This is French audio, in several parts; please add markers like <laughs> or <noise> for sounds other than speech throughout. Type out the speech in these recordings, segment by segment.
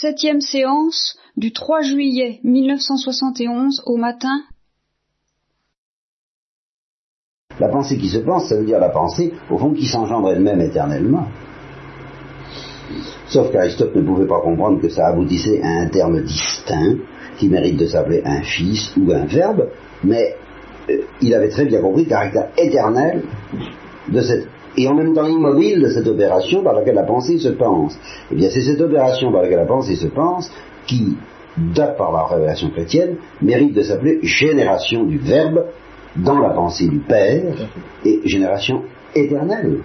Septième séance du 3 juillet 1971 au matin. La pensée qui se pense, ça veut dire la pensée, au fond, qui s'engendre elle-même éternellement. Sauf qu'Aristote ne pouvait pas comprendre que ça aboutissait à un terme distinct, qui mérite de s'appeler un fils ou un verbe, mais euh, il avait très bien compris le caractère éternel de cette et en même temps immobile de cette opération par laquelle la pensée se pense. Eh bien, c'est cette opération par laquelle la pensée se pense qui, par la révélation chrétienne, mérite de s'appeler génération du Verbe dans la pensée du Père et génération éternelle.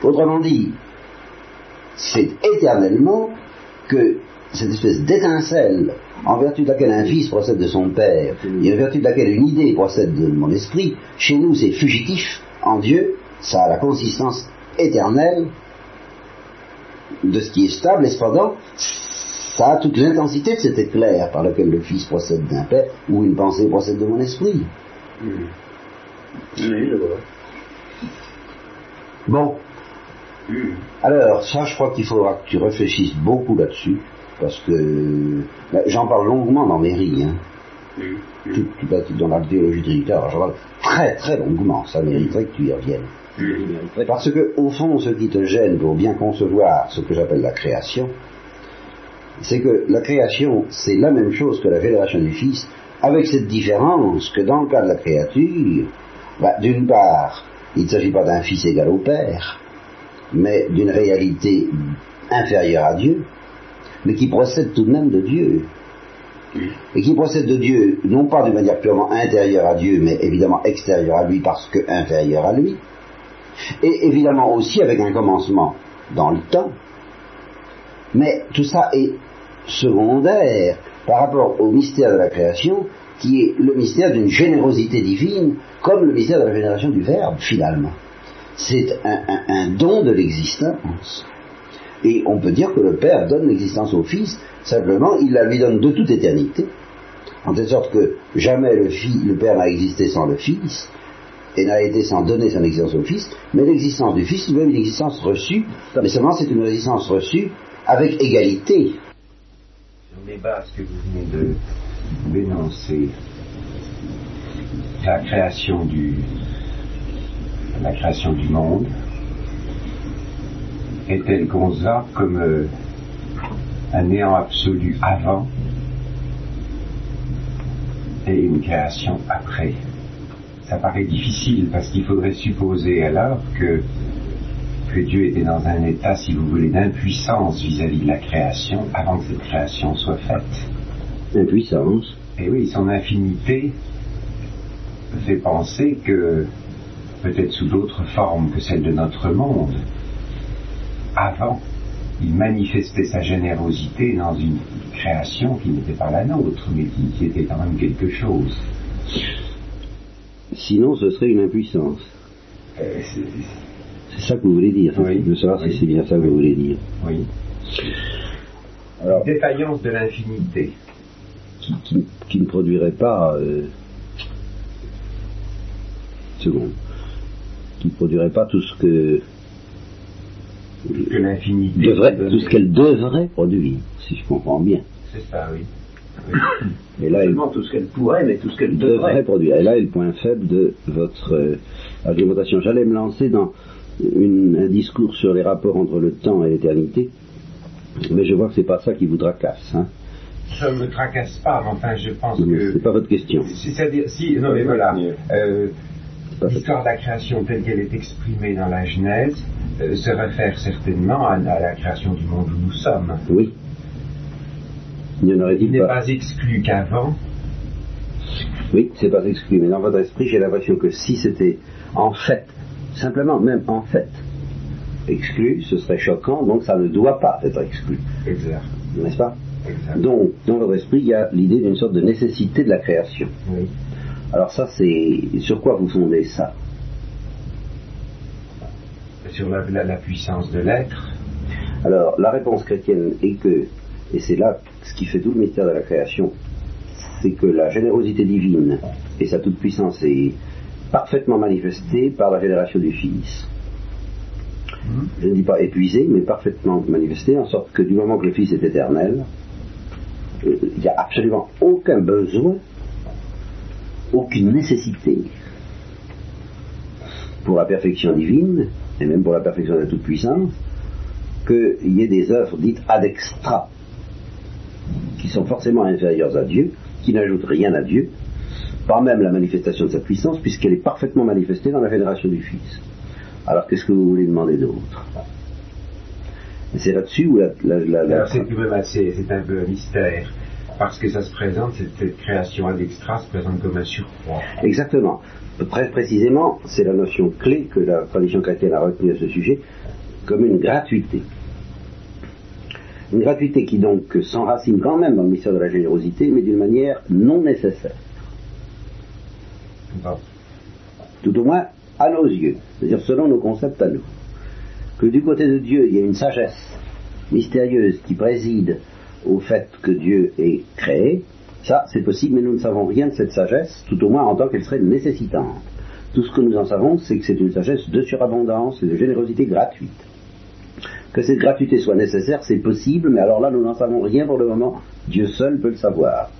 Autrement dit, c'est éternellement que cette espèce d'étincelle en vertu de laquelle un fils procède de son père, et en vertu de laquelle une idée procède de mon esprit, chez nous c'est fugitif, en Dieu, ça a la consistance éternelle de ce qui est stable, et cependant, ça a toute l'intensité de cet éclair par lequel le fils procède d'un père, ou une pensée procède de mon esprit. Oui, je vois. Bon. Alors, ça, je crois qu'il faudra que tu réfléchisses beaucoup là-dessus parce que ben, j'en parle longuement dans mes ris, hein. Tout, tout, dans la théologie trinitaire, j'en parle très très longuement, ça mériterait que tu y reviennes. Parce que, au fond, ce qui te gêne pour bien concevoir ce que j'appelle la création, c'est que la création, c'est la même chose que la génération du Fils, avec cette différence que dans le cas de la créature, ben, d'une part, il ne s'agit pas d'un Fils égal au Père, mais d'une réalité inférieure à Dieu, mais qui procède tout de même de Dieu. Et qui procède de Dieu, non pas de manière purement intérieure à Dieu, mais évidemment extérieure à lui parce que inférieure à lui. Et évidemment aussi avec un commencement dans le temps. Mais tout ça est secondaire par rapport au mystère de la création, qui est le mystère d'une générosité divine, comme le mystère de la génération du Verbe, finalement. C'est un, un don de l'existence. Et on peut dire que le Père donne l'existence au Fils, simplement il la lui donne de toute éternité, en telle sorte que jamais le, Père n'a existé sans le Fils, et n'a été sans donner son existence au Fils, mais l'existence du Fils est même une existence reçue, mais seulement c'est une existence reçue avec égalité. Sur les bases que vous venez dénoncer, la création du, la création du monde, est-elle conçue comme euh, un néant absolu avant et une création après Ça paraît difficile parce qu'il faudrait supposer alors que, que Dieu était dans un état, si vous voulez, d'impuissance vis-à-vis de la création avant que cette création soit faite. Impuissance Et oui, son infinité fait penser que, peut-être sous d'autres formes que celles de notre monde, avant, il manifestait sa générosité dans une création qui n'était pas la nôtre, mais qui, était quand même quelque chose. Sinon, ce serait une impuissance. Euh, c'est ça que vous voulez dire. Oui. De savoir si c'est bien ça que vous voulez dire. Oui. Alors, défaillance de l'infinité. Qui, qui, ne produirait pas. Euh, seconde. Qui ne produirait pas tout ce que que l'infinité devrait, tout ce qu'elle devrait produire, si je comprends bien. C'est ça, oui. <coughs> Et là, Seulement tout ce qu'elle pourrait, mais tout ce qu'elle devrait. devrait. produire. Et là est le point faible de votre euh, argumentation. J'allais me lancer dans une, un discours sur les rapports entre le temps et l'éternité, mais je vois que c'est pas ça qui vous tracasse. Hein. Ça ne me tracasse pas, mais enfin, je pense Non, que. C'est pas votre question. C'est-à-dire, si, non, mais voilà. Euh, L'histoire de la création telle qu'elle est exprimée dans la Genèse euh, se réfère certainement à, à, la création du monde où nous sommes. Oui. Il n'est pas. pas exclu qu'avant, Oui, c'est pas exclu. Mais dans votre esprit, j'ai l'impression que si c'était en fait, simplement, même en fait, exclu, ce serait choquant, donc ça ne doit pas être exclu. exact. N'est-ce pas exact. Donc, dans votre esprit, il y a l'idée d'une sorte de nécessité de la création. Oui. Alors ça, c'est sur quoi vous fondez ça? Sur la, la, la puissance de l'être, Alors, la réponse chrétienne est que, et c'est là ce qui fait tout le mystère de la création, c'est que la générosité divine et sa toute-puissance est parfaitement manifestée par la génération du Fils. je ne dis pas épuisé, mais parfaitement manifesté, en sorte que du moment que le Fils est éternel, euh, il n'y a absolument aucun besoin, aucune nécessité. Pour la perfection divine, et même pour la perfection de la toute-puissance, qu'il y ait des œuvres dites ad extra, qui sont forcément inférieures à Dieu, qui n'ajoutent rien à Dieu, pas même la manifestation de sa puissance, puisqu'elle est parfaitement manifestée dans la génération du Fils. Alors qu'est-ce que vous voulez demander d'autre? C'est là-dessus où la... Assez, c'est un peu un mystère, parce que ça se présente, cette, création ad extra se présente comme un surcroît. Exactement. Très précisément, c'est la notion clé que la tradition chrétienne a retenue à ce sujet, comme une gratuité. Une gratuité qui donc s'enracine quand même dans le mystère de la générosité, mais d'une manière non nécessaire. Tout au moins à nos yeux, c'est-à-dire selon nos concepts à nous. Que du côté de Dieu, il y a une sagesse mystérieuse qui préside au fait que Dieu est créé, ça c'est possible, mais nous ne savons rien de cette sagesse, tout au moins en tant qu'elle serait nécessitante. Tout ce que nous en savons, c'est que c'est une sagesse de surabondance et de générosité gratuite. Que cette gratuité soit nécessaire, c'est possible, mais alors là, nous n'en savons rien pour le moment. Dieu seul peut le savoir.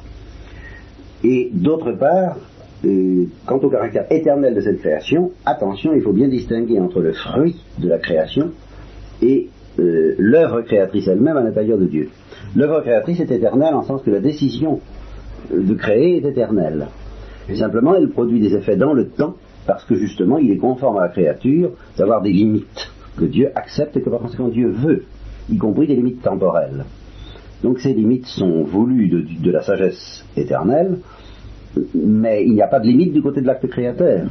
Et d'autre part, euh, quant au caractère éternel de cette création, attention, il faut bien distinguer entre le fruit de la création et euh, l'œuvre créatrice elle-même à l'intérieur de Dieu. L'œuvre créatrice est éternelle en sens que la décision de créer est éternelle. simplement, elle produit des effets dans le temps parce que justement, il est conforme à la créature d'avoir des limites que Dieu accepte et que par conséquent Dieu veut, y compris des limites temporelles. Donc ces limites sont voulues de la sagesse éternelle, mais il n'y a pas de limite du côté de l'acte créateur.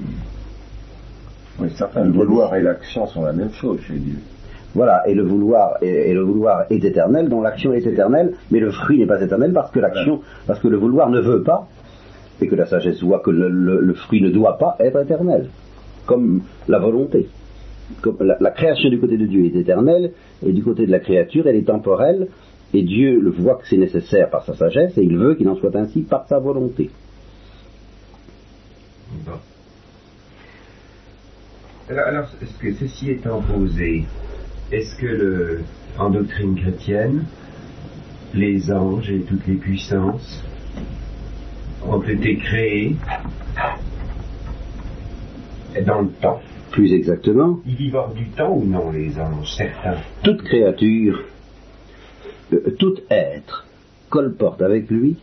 Oui, certains, le vouloir et l'action sont la même chose chez Dieu. Voilà, et le vouloir et, le vouloir est éternel, dont l'action est éternelle, mais le fruit n'est pas éternel parce que l'action, parce que le vouloir ne veut pas, et que la sagesse voit que le, fruit ne doit pas être éternel, comme la volonté. Comme la, création du côté de Dieu est éternelle, et du côté de la créature, elle est temporelle, et Dieu le voit que c'est nécessaire par sa sagesse, et il veut qu'il en soit ainsi par sa volonté. Alors, est-ce que ceci étant posé, est-ce que le, en doctrine chrétienne, les anges et toutes les puissances ont été créés dans le temps? Plus exactement. Ils vivent hors du temps ou non, les anges, certains? Toute créature, euh, tout être, colporte avec lui,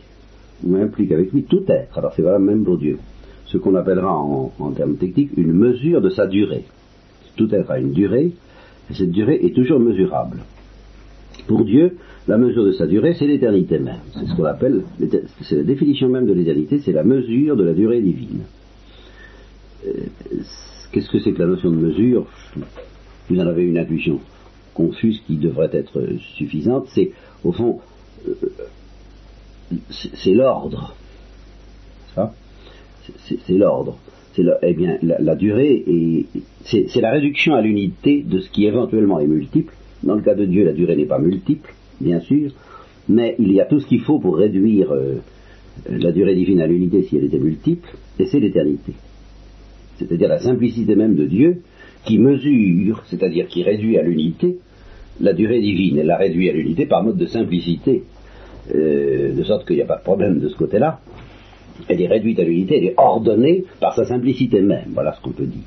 ou implique avec lui tout être. Alors c'est valable même pour Dieu ce qu'on appellera en, termes techniques une mesure de sa durée. Tout être a une durée, et cette durée est toujours mesurable. Pour Dieu, la mesure de sa durée, c'est l'éternité même. C'est ce qu'on appelle, c'est la définition même de l'éternité, c'est la mesure de la durée divine. Euh, qu'est-ce que c'est que la notion de mesure? Vous en avez une intuition confuse qui devrait être suffisante. C'est, au fond, euh, c'est l'ordre. C'est eh la, durée c'est la réduction à l'unité de ce qui éventuellement est multiple. Dans le cas de Dieu, la durée n'est pas multiple, bien sûr, mais il y a tout ce qu'il faut pour réduire euh, la durée divine à l'unité si elle était multiple, et c'est l'éternité. C'est-à-dire la simplicité même de Dieu qui mesure, c'est-à-dire qui réduit à l'unité la durée divine. Elle la réduit à l'unité par mode de simplicité, euh, de sorte qu'il n'y a pas de problème de ce côté-là elle est réduite à l'unité, elle est ordonnée par sa simplicité même. Voilà ce qu'on peut dire.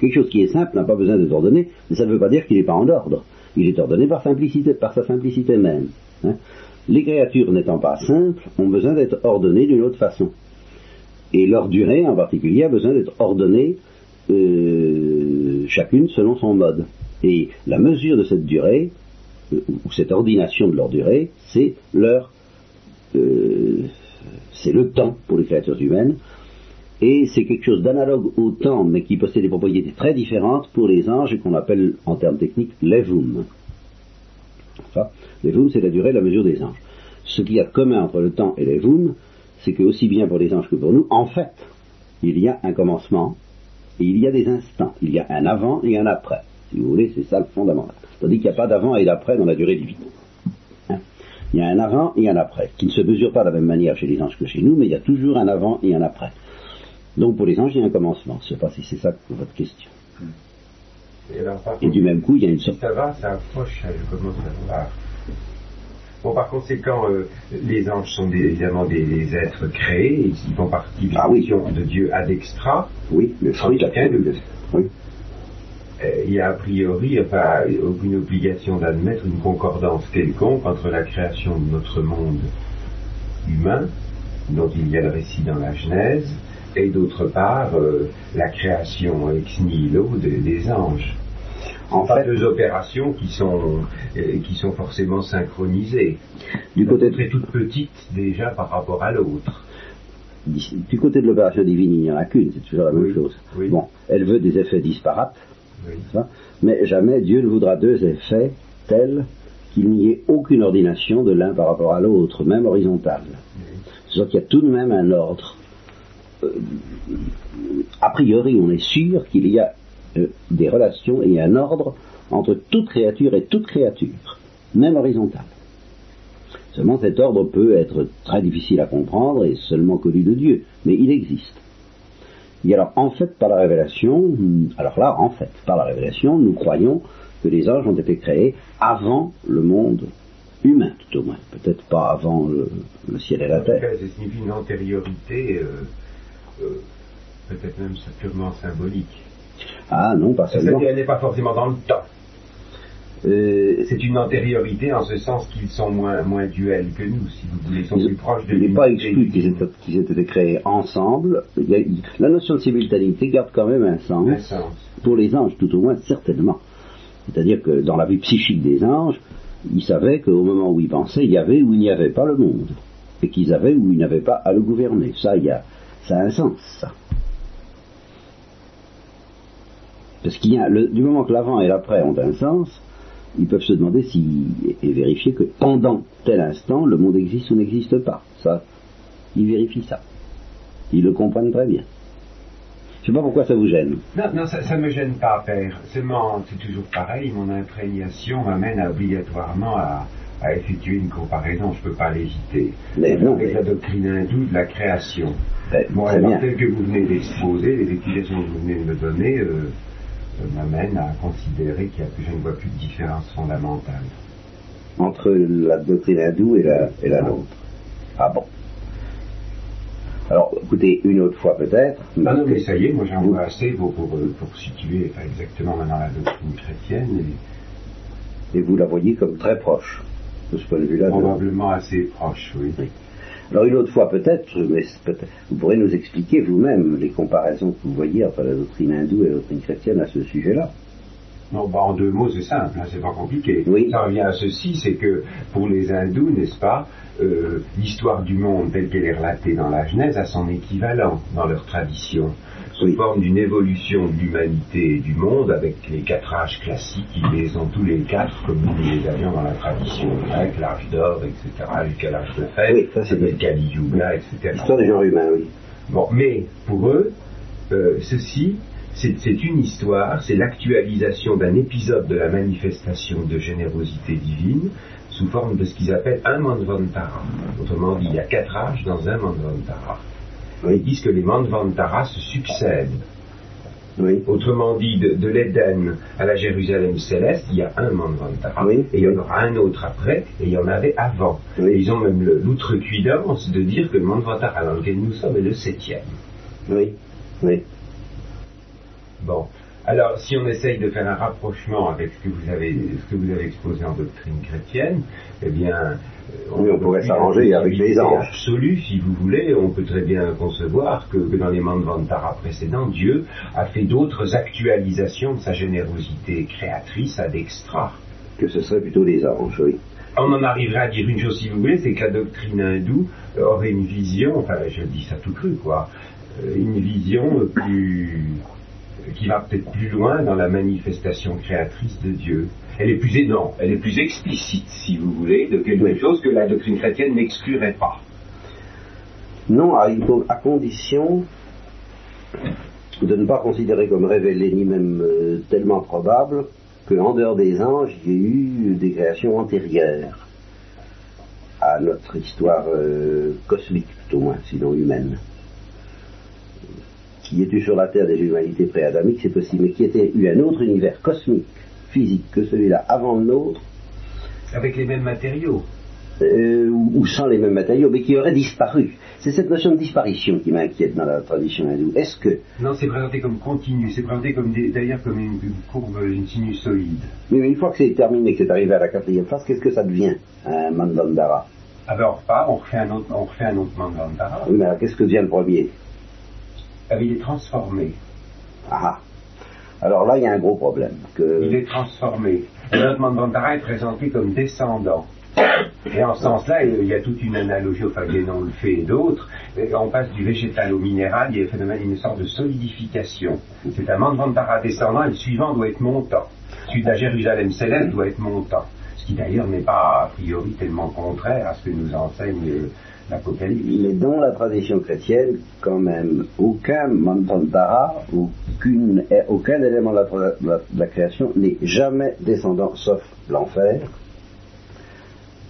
Quelque chose qui est simple n'a pas besoin d'être ordonné, mais ça ne veut pas dire qu'il n'est pas en ordre. Il est ordonné par, simplicité, par sa simplicité même. Hein. Les créatures n'étant pas simples ont besoin d'être ordonnées d'une autre façon. Et leur durée en particulier a besoin d'être ordonnée euh, chacune selon son mode. Et la mesure de cette durée, euh, ou cette ordination de leur durée, c'est leur euh, c'est le temps pour les créatures humaines, et c'est quelque chose d'analogue au temps, mais qui possède des propriétés très différentes pour les anges et qu'on appelle en termes techniques l'evum. L'evum, c'est la durée, la mesure des anges. Ce qu'il y a de commun entre le temps et l'evum, c'est que aussi bien pour les anges que pour nous, en fait, il y a un commencement et il y a des instants. Il y a un avant et un après. Si vous voulez, c'est ça le fondamental. Tandis qu'il n'y a pas d'avant et d'après dans la durée divine. Il y a un avant et un après, qui ne se mesure pas de la même manière chez les anges que chez nous, mais il y a toujours un avant et un après. Donc pour les anges, il y a un commencement. Je ne sais pas si c'est ça votre question. Et, du même coup, il y a une sorte. Ça va, ça approche, je commence à voir. Bon, par conséquent, euh, les anges sont évidemment des, êtres créés, ils font partie de ah, oui. de Dieu ad extra. Oui, le fruit de Oui. Il y a a priori enfin, aucune obligation d'admettre une concordance quelconque entre la création de notre monde humain, dont il y a le récit dans la Genèse, et d'autre part euh, la création ex nihilo des anges. En fait, deux opérations qui sont euh, qui sont forcément synchronisées. Du côté très toute petite déjà par rapport à l'autre. Du côté de l'opération divine, il n'y en a qu'une, c'est toujours la même chose. Bon, elle veut des effets disparates, mais jamais Dieu ne voudra deux effets tels qu'il n'y ait aucune ordination de l'un par rapport à l'autre, même horizontale. C'est-à-dire qu'il y a tout de même un ordre. Euh, a priori, on est sûr qu'il y a euh, des relations et un ordre entre toute créature et toute créature, même horizontale. Seulement cet ordre peut être très difficile à comprendre et seulement connu de Dieu, mais il existe. Et alors, en fait, par la révélation, alors là, en fait, par la révélation, nous croyons que les anges ont été créés avant le monde humain, tout au moins. Peut-être pas avant le, ciel et la terre. Ça signifie une antériorité, euh, euh, peut-être même purement symbolique. Ah non, pas seulement. C'est-à-dire, elle n'est pas forcément dans le temps. Euh, c'est une antériorité en ce sens qu'ils sont moins, moins duels que nous, si vous voulez, ils sont plus proches de Il n'est pas exclu qu'ils aient, été créés ensemble. la notion de simultanéité garde quand même un sens, un sens. Pour les anges, tout au moins, certainement. C'est-à-dire que dans la vie psychique des anges, ils savaient qu'au moment où ils pensaient, il y avait ou il n'y avait pas le monde. Et qu'ils avaient ou ils n'avaient pas à le gouverner. Ça, il y a, ça a un sens, ça. Parce qu'il y a, le, du moment que l'avant et l'après ont un sens, ils peuvent se demander si, et vérifier que pendant tel instant, le monde existe ou n'existe pas. Ça, ils vérifient ça. Ils le comprennent très bien. Je sais pas pourquoi ça vous gêne. Non, non, ça, ne me gêne pas, père. Seulement, c'est toujours pareil, mon imprégnation m'amène obligatoirement à, effectuer une comparaison, je ne peux pas l'hésiter. Avec la doctrine hindoue de la création. Ben, bon, alors, tel que vous venez d'exposer, les explications que vous venez de me donner, euh, m'amène à considérer qu'il y a, que je ne vois plus de différence fondamentale. Entre la doctrine hindoue et la, et la nôtre. Ah bon. Alors, écoutez, une autre fois peut-être. Non, non, mais ça y est, moi j'en vois assez pour, pour, pour situer exactement maintenant la doctrine chrétienne. Et... et... vous la voyez comme très proche, de ce point de vue-là. Probablement assez proche, oui. oui. Alors une autre fois peut-être, mais vous pourrez nous expliquer vous-même les comparaisons que vous voyez entre la doctrine hindoue et la doctrine chrétienne à ce sujet-là. Non, bah en deux mots, c'est simple, hein, c'est pas compliqué. Ça revient à ceci, c'est que pour les hindous, n'est-ce pas, euh, l'histoire du monde telle qu'elle est relatée dans la Genèse a son équivalent dans leur tradition sous forme d'une évolution de l'humanité et du monde avec les quatre âges classiques, ils les ont tous les quatre comme nous les avions dans la tradition grecque, l'âge d'or, etc., jusqu'à l'âge de fer, oui, ça c'est le Kali Yuga, etc. L'histoire des genres humains, oui. Bon, mais pour eux, euh, ceci, c'est une histoire, c'est l'actualisation d'un épisode de la manifestation de générosité divine sous forme de ce qu'ils appellent un Manvantara. Autrement dit, il y a quatre âges dans un Manvantara. Ils disent que les Manvantara se succèdent. Autrement dit, de, l'Éden à la Jérusalem céleste, il y a un Manvantara, et il y en aura un autre après, et il y en avait avant. ils ont même l'outrecuidance de dire que le Manvantara dans lequel nous sommes est le septième. Oui, oui. Bon. Alors, si on essaye de faire un rapprochement avec ce que vous avez, ce que vous avez exposé en doctrine chrétienne, eh bien, on, pourrait s'arranger avec les anges. Absolu, si vous voulez, on peut très bien concevoir que, dans les Manvantara précédents, Dieu a fait d'autres actualisations de sa générosité créatrice à d'extra. Que ce serait plutôt les anges, oui. On en arriverait à dire une chose, si vous voulez, c'est que la doctrine hindoue aurait une vision, enfin, je dis ça tout cru, quoi, euh, une vision plus qui va peut-être plus loin dans la manifestation créatrice de Dieu. Elle est plus non, elle est plus explicite, si vous voulez, de quelque chose que la doctrine chrétienne n'exclurait pas. Non, à, à, condition de ne pas considérer comme révélé, ni même euh, tellement probable, qu'en dehors des anges, il y ait eu des créations antérieures à notre histoire euh, cosmique, tout au moins, sinon humaine. qui ait eu sur la Terre des humanités pré-adamiques, c'est possible, mais qui ait eu un autre univers cosmique, physique que celui-là avant le nôtre. Avec les mêmes matériaux euh, ou, sans les mêmes matériaux, mais qui aurait disparu. C'est cette notion de disparition qui m'inquiète dans la tradition hindoue. Est-ce que... Non, c'est présenté comme continu, c'est présenté comme d'ailleurs comme une, courbe, une sinusoïde. Mais, une fois que c'est terminé, que c'est arrivé à la quatrième phase, qu'est-ce que ça devient, un mandandara? Alors, pas, on refait un autre, on refait un autre mandandara. Oui, mais alors qu'est-ce que devient le premier? Ah, Il est transformé. Ah alors là, il y a un gros problème. Il est transformé. Notre mandandara est présenté comme descendant. Et en ce sens-là, il y a toute une analogie au Faguénon le fait et d'autres. On passe du végétal au minéral, il y a phénomène, une sorte de solidification. C'est un mandantara descendant et le suivant doit être montant. Celui de la Jérusalem céleste doit être montant. Ce qui d'ailleurs n'est pas a priori tellement contraire à ce que nous enseigne. Mais dans la tradition chrétienne, quand même, aucun mandantara, aucune, aucun élément de la, de la création n'est jamais descendant sauf l'enfer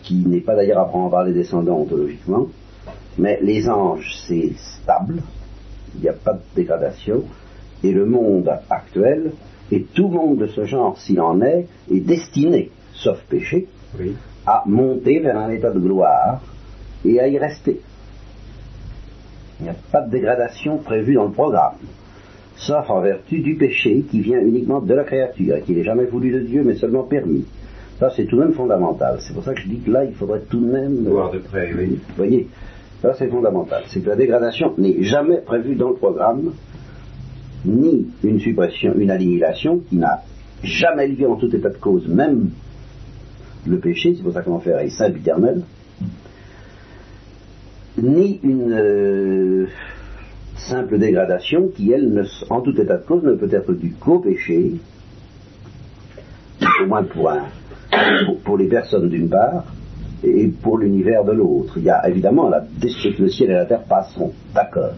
qui n'est pas d'ailleurs à prendre par les descendants ontologiquement, mais les anges, c'est stable, il n'y a pas de dégradation, et le monde actuel, et tout monde de ce genre, s'il en est, est destiné, sauf péché, à monter vers un état de gloire et à y rester. Il n'y a pas de dégradation prévue dans le programme, sauf en vertu du péché qui vient uniquement de la créature, et qui n'est jamais voulu de Dieu, mais seulement permis. Ça, c'est tout de même fondamental. C'est pour ça que je dis que là, il faudrait tout de même... Voir de près, oui. Vous voyez, ça, c'est fondamental. C'est que la dégradation n'est jamais prévue dans le programme, ni une suppression, une annihilation qui n'a jamais lieu en tout état de cause, même le péché, c'est pour ça que l'enfer est saint éternel, ni une euh, simple dégradation qui, elle, en tout état de cause, ne peut être due qu'au péché, au moins pour un, pour, les personnes d'une part et pour l'univers de l'autre. Il y a évidemment la le ciel et la terre passeront, d'accord.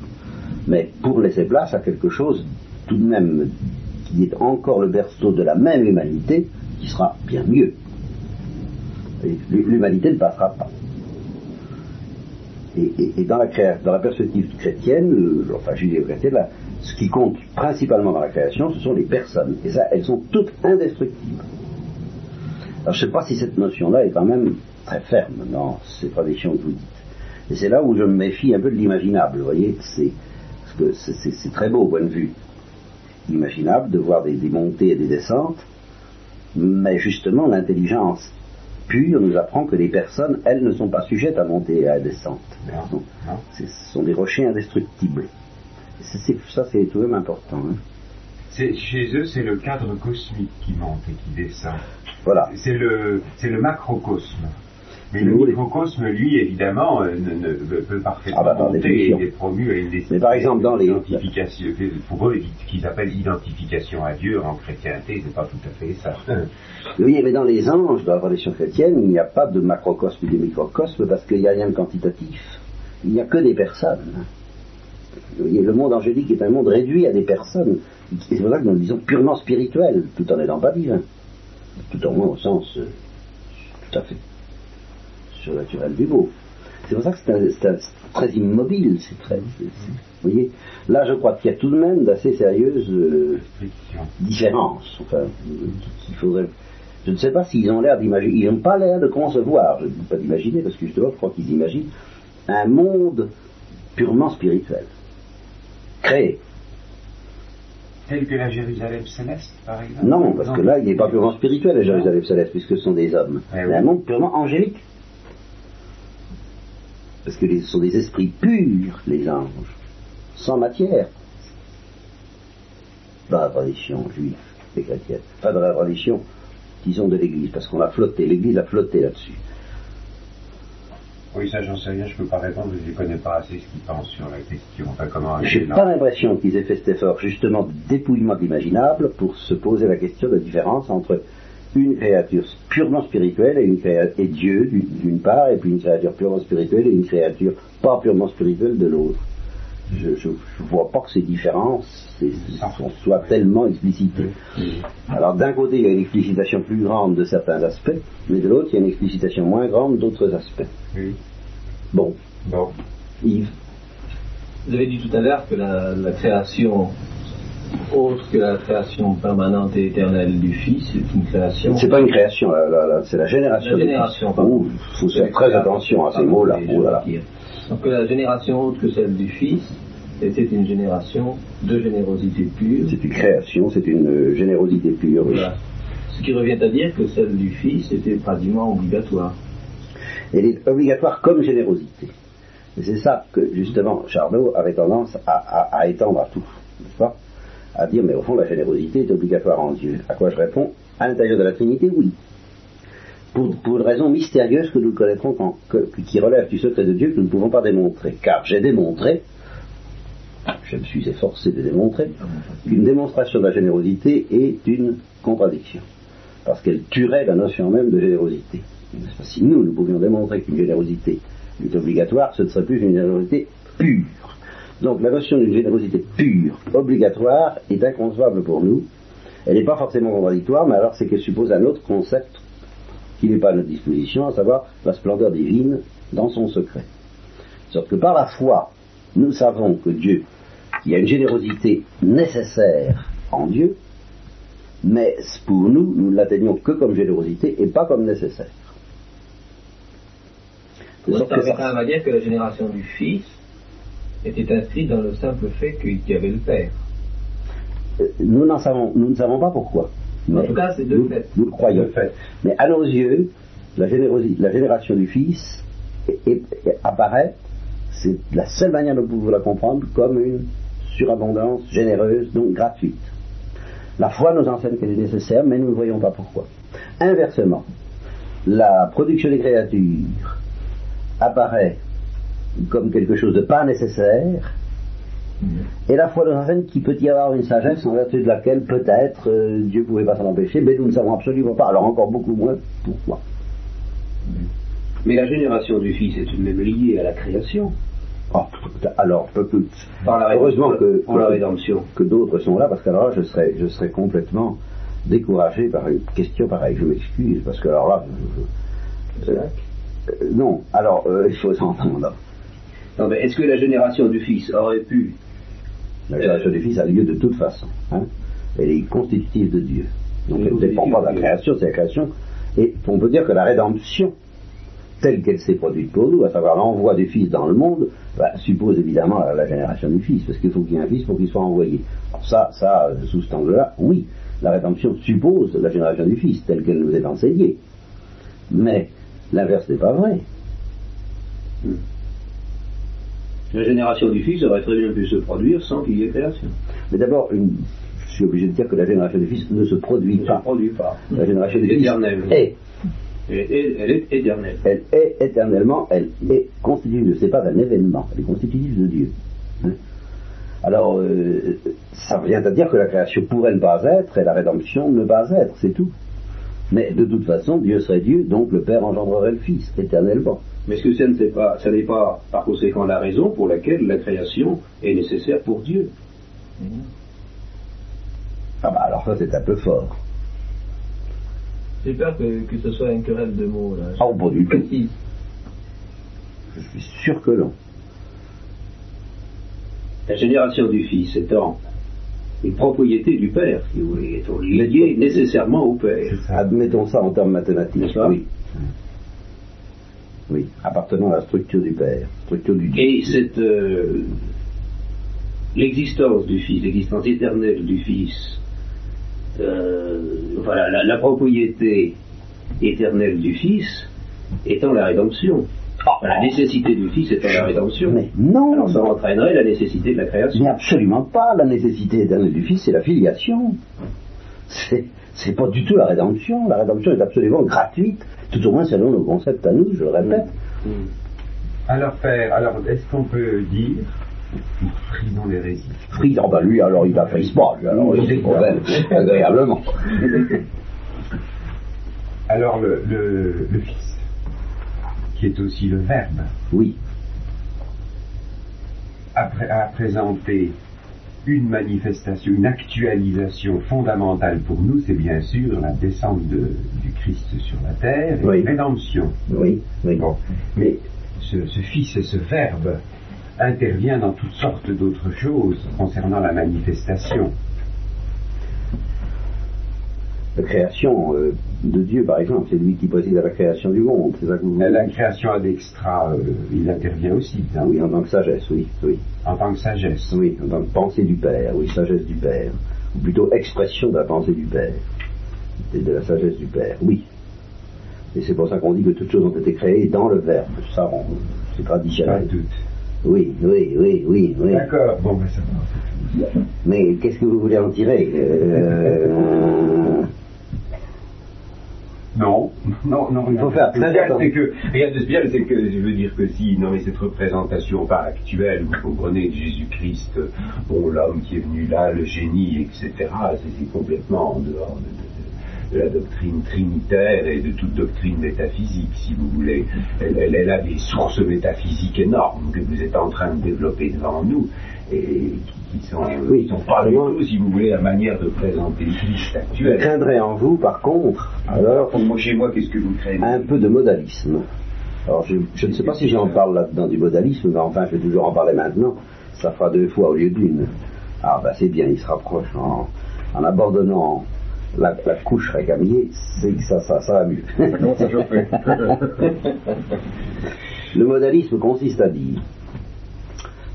Mais pour laisser place à quelque chose tout de même qui est encore le berceau de la même humanité, qui sera bien mieux. L'humanité ne passera pas. Et, dans, la perspective chrétienne, euh, enfin judéo-chrétienne, ce qui compte principalement dans la création, ce sont les personnes. Et ça, elles sont toutes indestructibles. Alors je ne sais pas si cette notion-là est quand même très ferme dans ces traditions que vous dites. Et c'est là où je me méfie un peu de l'imaginable, vous voyez, c'est, c'est, très beau au point de vue imaginable de voir des, montées et des descentes, mais justement l'intelligence pure nous apprend que les personnes, elles, ne sont pas sujettes à monter et à descendre. Ce sont des rochers indestructibles. ça, c'est tout de même important. Hein. chez eux, c'est le cadre cosmique qui monte et qui descend. Voilà. C'est le, c'est le macrocosme. Mais le microcosme, lui, évidemment, euh, ne, peut parfaitement ah bah, monter et est promu à une Mais par exemple, dans les identification, pour eux, qu'ils appellent identification à Dieu en chrétienté, c'est pas tout à fait ça. <laughs> oui, mais dans les anges, dans la tradition chrétienne, il n'y a pas de macrocosme ou de microcosme parce qu'il n'y a rien de quantitatif. Il n'y a que des personnes. le monde angélique est un monde réduit à des personnes. C'est pour ça que nous le disons purement spirituel, tout en n'étant pas divin tout au moins au sens euh, tout à fait surnaturel du mot. C'est pour ça que c'est très immobile, c'est très. vous voyez, là je crois qu'il y a tout de même d'assez sérieuses euh, différences. Enfin, qu'il faudrait. Je ne sais pas s'ils ont l'air d'imaginer. Ils n'ont pas l'air de concevoir, je ne dis pas d'imaginer, parce que justement, je crois qu'ils imaginent un monde purement spirituel, créé Tel que la Jérusalem céleste, par exemple Non, parce que là, il n'est pas purement spirituel, la Jérusalem céleste, puisque ce sont des hommes. C'est eh un monde purement angélique. Parce que ce sont des esprits purs, les anges, sans matière. Dans la tradition juive et chrétienne. Pas dans la tradition, disons, de l'Église, parce qu'on a flotté, l'Église a flotté là-dessus. Oui, ça j'en sais rien, je ne peux pas répondre, je ne connais pas assez ce qu'ils pensent sur la question. Enfin, comment J'ai pas l'impression qu'ils aient fait cet effort justement de dépouillement de l'imaginable pour se poser la question de la différence entre une créature purement spirituelle et, une et Dieu d'une part, et puis une créature purement spirituelle et une créature pas purement spirituelle de l'autre. Je ne vois pas que ces différences soient tellement explicitées. Alors d'un côté, il y a une explicitation plus grande de certains aspects, mais de l'autre, il y a une explicitation moins grande d'autres aspects. Oui. Bon. Bon. Yves Vous avez dit tout à l'heure que la, création, autre que la création permanente et éternelle du Fils, c'est une création. C'est pas une création, c'est la génération. La génération. Il faut faire très attention à ces mots-là. Donc la génération autre que celle du Fils, c'était une génération de générosité pure. C'est une création, c'est une générosité pure. Voilà. Ce qui revient à dire que celle du Fils était pratiquement obligatoire. Elle est obligatoire comme générosité. Et c'est ça que, justement, Chardot avait tendance à, étendre à tout, n'est-ce pas? À dire, mais au fond, la générosité est obligatoire en Dieu. À quoi je réponds À l'intérieur de la Trinité, oui. Pour, une raison mystérieuse que nous connaîtrons, qui relève du secret de Dieu, que nous ne pouvons pas démontrer. Car j'ai démontré, je me suis efforcé de démontrer, qu'une démonstration de la générosité est une contradiction. Parce qu'elle tuerait la notion même de générosité. Si nous, nous pouvions démontrer qu'une générosité est obligatoire, ce ne serait plus une générosité pure. Donc la notion d'une générosité pure, obligatoire, est inconcevable pour nous. Elle n'est pas forcément contradictoire, mais alors c'est qu'elle suppose un autre concept qui n'est pas à notre disposition, à savoir la splendeur divine dans son secret. Sauf que par la foi, nous savons que Dieu, il y a une générosité nécessaire en Dieu, mais pour nous, nous ne l'atteignons que comme générosité et pas comme nécessaire. Ça revient quand même à dire que la génération du Fils était inscrite dans le simple fait qu'il y avait le Père. Nous, n'en savons, nous ne savons pas pourquoi. En tout cas, c'est de fait. Nous le croyons. Fait. Mais à nos yeux, la, la génération du Fils apparaît, c'est la seule manière de pouvoir la comprendre, comme une surabondance généreuse, donc gratuite. La foi nous enseigne qu'elle est nécessaire, mais nous ne voyons pas pourquoi. Inversement, la production des créatures apparaît comme quelque chose de pas nécessaire, et la foi nous enseigne qu'il peut y avoir une sagesse en vertu de laquelle peut-être euh, Dieu ne pouvait pas s'en empêcher, mais nous ne savons absolument pas, alors encore beaucoup moins pourquoi. Mais la génération du Fils est tout de même liée à la création. Ah, alors, heureusement que, la rédemption. que d'autres sont là, parce qu'alors là, je serais, je serais complètement découragé par une question pareille. Je m'excuse, parce que alors là, euh, non, alors euh, il faut s'entendre. Non, mais est-ce que la génération du Fils aurait pu. La génération du Fils a lieu de toute façon. Hein. Elle est constitutive de Dieu. Donc elle ne dépend pas de la création, c'est la création. Et on peut dire que la rédemption, telle qu'elle s'est produite pour nous, à savoir l'envoi du Fils dans le monde, bah, suppose évidemment la, génération du Fils, parce qu'il faut qu'il y ait un Fils pour qu'il soit envoyé. Alors ça, ça, sous cet angle-là, oui, la rédemption suppose la génération du Fils, telle qu'elle nous est enseignée. Mais l'inverse n'est pas vrai. La génération du Fils aurait très bien pu se produire sans qu'il y ait création. Mais d'abord, je suis obligé de dire que la génération du Fils ne se produit pas. Ne se produit pas. La génération du Fils est elle est éternelle. Elle est éternellement, elle est constitutive, c'est pas d'un événement, elle est constitutive de Dieu. Hein. Alors, euh, ça vient à dire que la création pourrait ne pas être et la rédemption ne pas être, c'est tout. Mais de toute façon, Dieu serait Dieu, donc le Père engendrerait le Fils, éternellement. Mais est-ce que ça n'est pas, ça n'est pas par conséquent la raison pour laquelle la création est nécessaire pour Dieu? Ah bah alors ça c'est un peu fort. J'ai peur que, que, ce soit une querelle de mots là. Ah, pas du tout. Je suis sûr que non. La génération du Fils étant une propriété du Père, qui est liée nécessairement au Père. Admettons ça en termes mathématiques. Oui. Oui, appartenant à la structure du Père, structure du Dieu. Et cette euh, l'existence du Fils, l'existence éternelle du Fils, euh, voilà, la, propriété éternelle du Fils étant la rédemption. Ah. la nécessité du Fils étant la rédemption. Mais non. Alors ça entraînerait la nécessité de la création. Mais absolument pas. La nécessité éternelle du Fils, c'est la filiation. C'est, c'est pas du tout la rédemption. La rédemption est absolument gratuite, tout au moins selon nos concepts à nous, je le répète. Mm. Mm. Alors, Père, alors est-ce qu'on peut dire Frisons l'hérésie. Frisons, bah lui, alors il ne frise pas, lui, alors il est <laughs> agréablement. <laughs> Alors, le, le, Fils, qui est aussi le Verbe, oui. a, a présenté une manifestation, une actualisation fondamentale pour nous, c'est bien sûr la descente de, du Christ sur la terre, oui. rédemption. Oui, oui. Bon. Mais ce, ce, Fils et ce Verbe intervient dans toutes sortes d'autres choses concernant la manifestation. La création euh, de Dieu, par exemple, c'est lui qui préside à la création du monde, c'est ça que vous voulez La création ad extra, euh, il intervient aussi. Hein. Oui, en tant que sagesse, oui, oui. En tant que sagesse. Oui, en tant que pensée du Père, oui, sagesse du Père. Ou plutôt expression de la pensée du Père. Et de la sagesse du Père, oui. Et c'est pour ça qu'on dit que toutes choses ont été créées dans le Verbe. Ça, c'est traditionnel. Pas Oui, oui, oui, oui, oui. D'accord, bon, ben ça va. Mais qu'est-ce que vous voulez en tirer euh, non, non, non. Il faut faire très c'est que rien de spécial, c'est que je veux dire que si, non mais cette représentation pas actuelle, vous comprenez de Jésus-Christ, bon l'homme qui est venu là, le génie, etc. C'est complètement en dehors de, la doctrine trinitaire et de toute doctrine métaphysique, si vous voulez. Elle, elle, a des sources métaphysiques énormes que vous êtes en train de développer devant nous et qui sont, oui, sont pas du tout, si vous voulez, la manière de présenter le Christ actuel. Je craindrais en vous, par contre, alors, moi, chez moi, qu'est-ce que vous craignez? Un peu de modalisme. Alors, je, ne sais pas si j'en parle là-dedans du modalisme, mais enfin, je vais toujours en parler maintenant. Ça fera deux fois au lieu d'une. Ah, ben c'est bien, il se rapproche en, abandonnant la, couche récamier, c'est que ça, ça, ça va mieux. <laughs> Le modalisme consiste à dire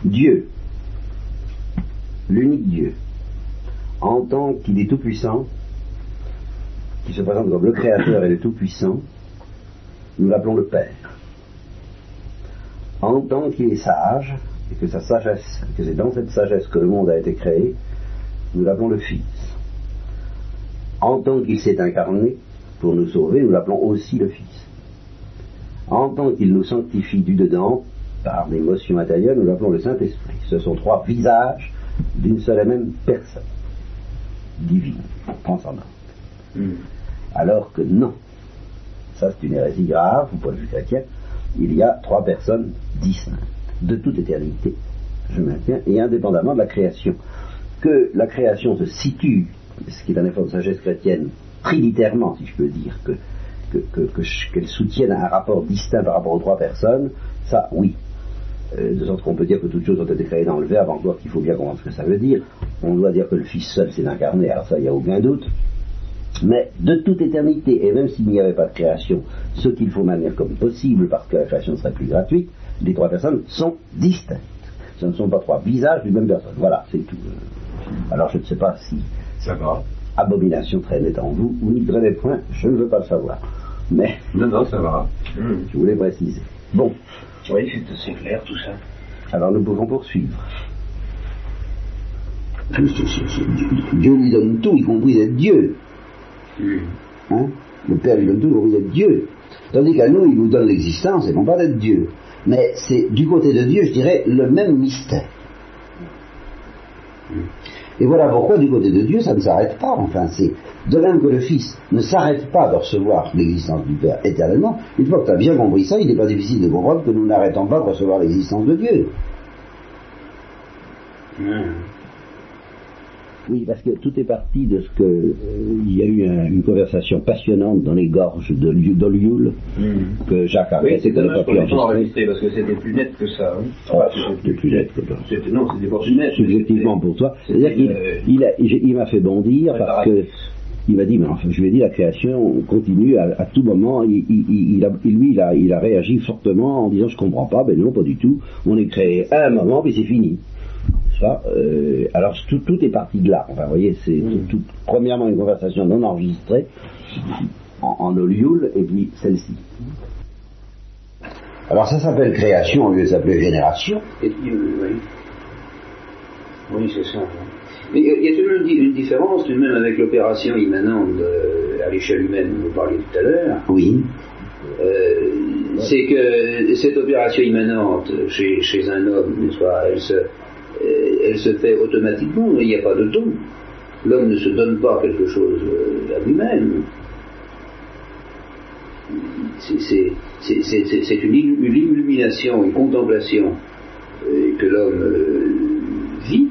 Dieu l'unique Dieu, en tant qu'il est tout-puissant, qui se présente comme le Créateur et le Tout-Puissant, nous l'appelons le Père. En tant qu'il est sage, et que sa sagesse, que c'est dans cette sagesse que le monde a été créé, nous l'appelons le Fils. En tant qu'il s'est incarné pour nous sauver, nous l'appelons aussi le Fils. En tant qu'il nous sanctifie du dedans, par l'émotion intérieure, nous l'appelons le Saint-Esprit. Ce sont trois visages d'une seule et même personne, divine, transcendante. Hmm. Alors que non, ça c'est une hérésie grave, au point de vue chrétien, il y a trois personnes distinctes, de toute éternité, je maintiens, et indépendamment de la création. Que la création se situe, ce qui est un effort de sagesse chrétienne, trinitairement, si je peux dire, que qu'elle soutienne un rapport distinct par rapport aux trois personnes, ça oui. Euh, de sorte qu'on peut dire que toutes choses ont été créées dans le Verbe, encore qu'il faut bien comprendre ce que ça veut dire. On doit dire que le Fils seul s'est incarné, alors ça, il n'y a aucun doute. Mais de toute éternité, et même s'il n'y avait pas de création, ce qu'il faut maintenir comme possible, parce que la création serait plus gratuite, les trois personnes sont distinctes. Ce ne sont pas trois visages d'une même personne. Voilà, c'est tout. Alors je ne sais pas si ça va. Abomination traînait en vous ou n'y traînait point, je ne veux pas le savoir. Mais. Non, non, ça va. Je voulais préciser. Bon. Oui, c'est assez clair tout ça. Alors nous pouvons poursuivre. Dieu lui donne tout, y compris d'être Dieu. Hein? Le Père lui donne tout, y compris d'être Dieu. Tandis qu'à nous, il nous donne l'existence et non pas d'être Dieu. Mais c'est du côté de Dieu, je dirais, le même mystère. Et voilà pourquoi du côté de Dieu, ça ne s'arrête pas. Enfin, c'est de même que le Fils ne s'arrête pas de recevoir l'existence du Père éternellement. Une fois que tu as bien compris ça, il n'est pas difficile de comprendre que nous n'arrêtons pas de recevoir l'existence de Dieu. Oui, parce que tout est parti de ce que euh, il y a eu une conversation passionnante dans les gorges de d'Olioul hmm. que Jacques a oui, c'est dommage qu'on ait pas enregistré parce que c'était plus net que ça. Hein. Oh, c'était plus net que ça. Non, c'était pas plus net. Subjectivement pour toi. C'est-à-dire qu'il il, il m'a fait bondir parce que il m'a dit, mais enfin, je lui ai dit, la création continue à, tout moment. Il, il, a, lui, il a, il a réagi fortement en disant, je comprends pas. Ben non, pas du tout. On est créé à un moment, puis c'est fini. Euh, alors tout, tout, est parti de là. Enfin, vous voyez, c'est tout, premièrement une conversation non enregistrée en, en Olioul, et puis celle-ci. Alors ça s'appelle création au lieu de s'appeler génération. oui, oui c'est ça. Mais il y a tout de même une différence, tout de même, avec l'opération immanente à l'échelle humaine, dont vous parliez tout à l'heure. Oui. Euh, c'est que cette opération immanente chez, chez un homme, elle se, euh, elle se fait automatiquement, il n'y a pas de don. L'homme ne se donne pas quelque chose euh, à lui-même. C'est une, illumination, une contemplation euh, que l'homme vit.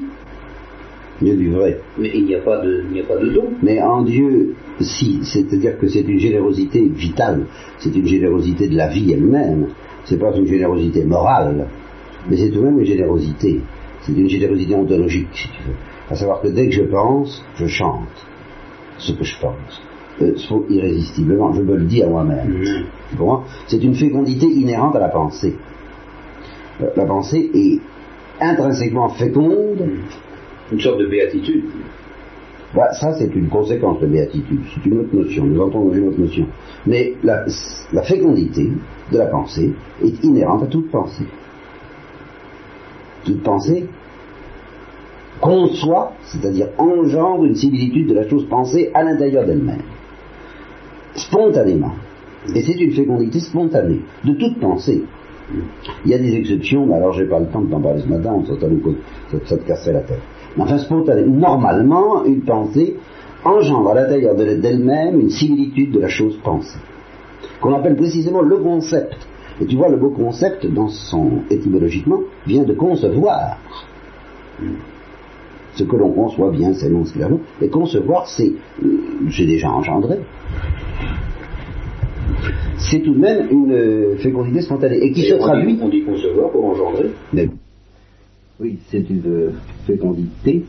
Il y a du vrai. Mais il n'y a, pas de, a pas de don. Mais en Dieu, si, c'est-à-dire que c'est une générosité vitale, c'est une générosité de la vie elle-même, c'est pas une générosité morale Mais c'est tout de même une générosité. C'est une générosité ontologique, si tu veux. À savoir que dès que je pense, je chante ce que je pense. Euh, irrésistiblement, je me le dis à moi-même. Mm. C'est une fécondité inhérente à la pensée. Euh, la pensée est intrinsèquement féconde. Mm. Une sorte de béatitude. Bah, ça, c'est une conséquence de béatitude. C'est une autre notion. Nous entendons une autre notion. Mais la, la fécondité de la pensée est inhérente à toute pensée. Toute pensée conçoit, c'est-à-dire engendre une similitude de la chose pensée à l'intérieur d'elle-même, spontanément. Et c'est une fécondité spontanée de toute pensée. Il y a des exceptions, mais alors j'ai pas le temps de t'en parler ce matin, ça, ça, te casserait la tête. Mais enfin, spontanément, normalement, une pensée engendre à l'intérieur d'elle-même une similitude de la chose pensée, qu'on appelle précisément le concept. Et tu vois, le beau concept, dans son étymologiquement, vient de concevoir. Ce que l'on conçoit bien, c'est non ce et concevoir, c'est, j'ai euh, déjà engendré. C'est tout de même une euh, fécondité spontanée, et qui se traduit... on dit concevoir pour engendrer. Oui, c'est une euh, fécondité,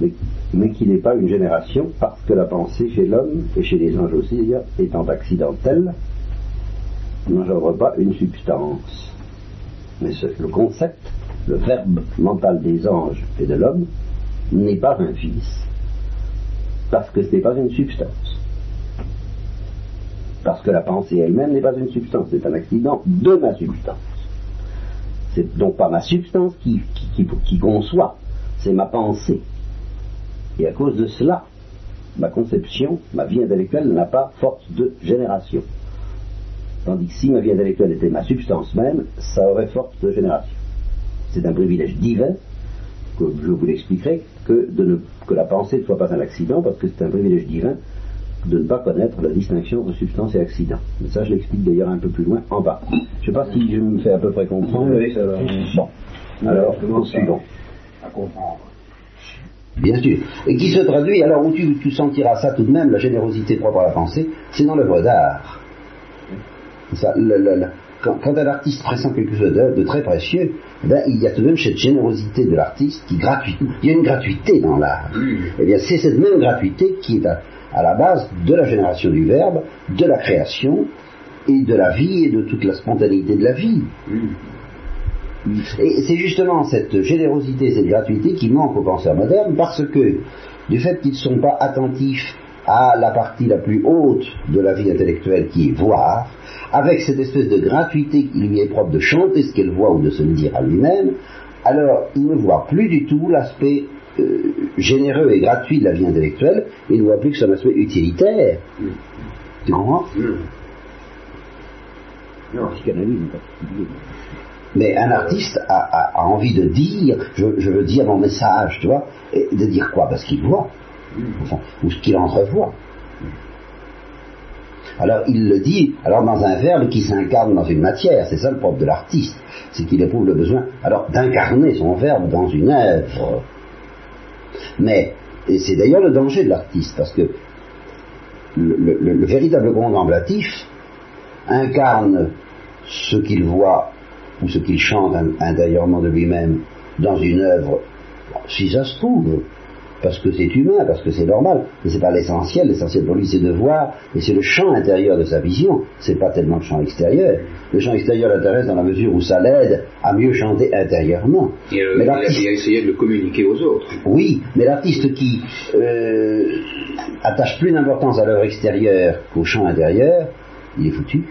mais, mais qui n'est pas une génération, parce que la pensée chez l'homme, et chez les anges aussi, étant accidentelle, n'engendre pas une substance. Mais le concept, le verbe mental des anges et de l'homme, n'est pas un fils, parce que ce n'est pas une substance. Parce que la pensée elle-même n'est pas une substance, c'est un accident de ma substance. C'est donc pas ma substance qui, conçoit, c'est ma pensée. Et à cause de cela, ma conception, ma vie intellectuelle n'a pas force de génération. Tandis que si ma vie intellectuelle était ma substance même, ça aurait force de génération. C'est un privilège divin que je vous l'expliquerai, que, de ne, que la pensée ne soit pas un accident, parce que c'est un privilège divin de ne pas connaître la distinction entre substance et accident. Mais ça, je l'explique d'ailleurs un peu plus loin en bas. Je ne sais pas si je me fais à peu près comprendre. Oui, ça va. Bon. Alors, suivons. À comprendre. Bien sûr. Et qui se traduit, alors où tu, tu, sentiras ça tout de même, la générosité propre à la pensée, c'est dans l'œuvre d'art. Ça, le, quand, un artiste présente quelque chose de, très précieux, ben, il y a tout de même cette générosité de l'artiste qui gratuit. Il y a une gratuité dans l'art. Et eh bien, c'est cette même gratuité qui est à, la base de la génération du verbe, de la création et de la vie et de toute la spontanéité de la vie. Et c'est justement cette générosité, cette gratuité qui manque aux penseurs modernes parce que, du fait qu'ils ne sont pas attentifs à la partie la plus haute de la vie intellectuelle qui est voir, avec cette espèce de gratuité qui lui est propre de chanter ce qu'elle voit ou de se le dire à lui-même, alors il ne voit plus du tout l'aspect euh, généreux et gratuit de la vie intellectuelle, il ne voit plus que son aspect utilitaire. Tu comprends? Non, psychanalyse en particulier. Mais un artiste a, envie de dire, je, veux dire mon message, tu vois, et de dire quoi? Parce qu'il voit, ou ce qu'il entrevoit. Alors il le dit, alors dans un verbe qui s'incarne dans une matière, c'est ça le propre de l'artiste, c'est qu'il éprouve le besoin, alors d'incarner son verbe dans une œuvre. Mais, et c'est d'ailleurs le danger de l'artiste, parce que le, véritable contemplatif incarne ce qu'il voit ou ce qu'il chante intérieurement de lui-même dans une œuvre, si ça se trouve, parce que c'est humain, parce que c'est normal, mais c'est pas l'essentiel. L'essentiel pour lui, c'est de voir, et c'est le champ intérieur de sa vision. C'est pas tellement le champ extérieur. Le champ extérieur l'intéresse dans la mesure où ça l'aide à mieux chanter intérieurement. Et, euh, mais a essayé de le communiquer aux autres. Oui, mais l'artiste qui euh, attache plus d'importance à l'œuvre extérieure qu'au champ intérieur, il est foutu.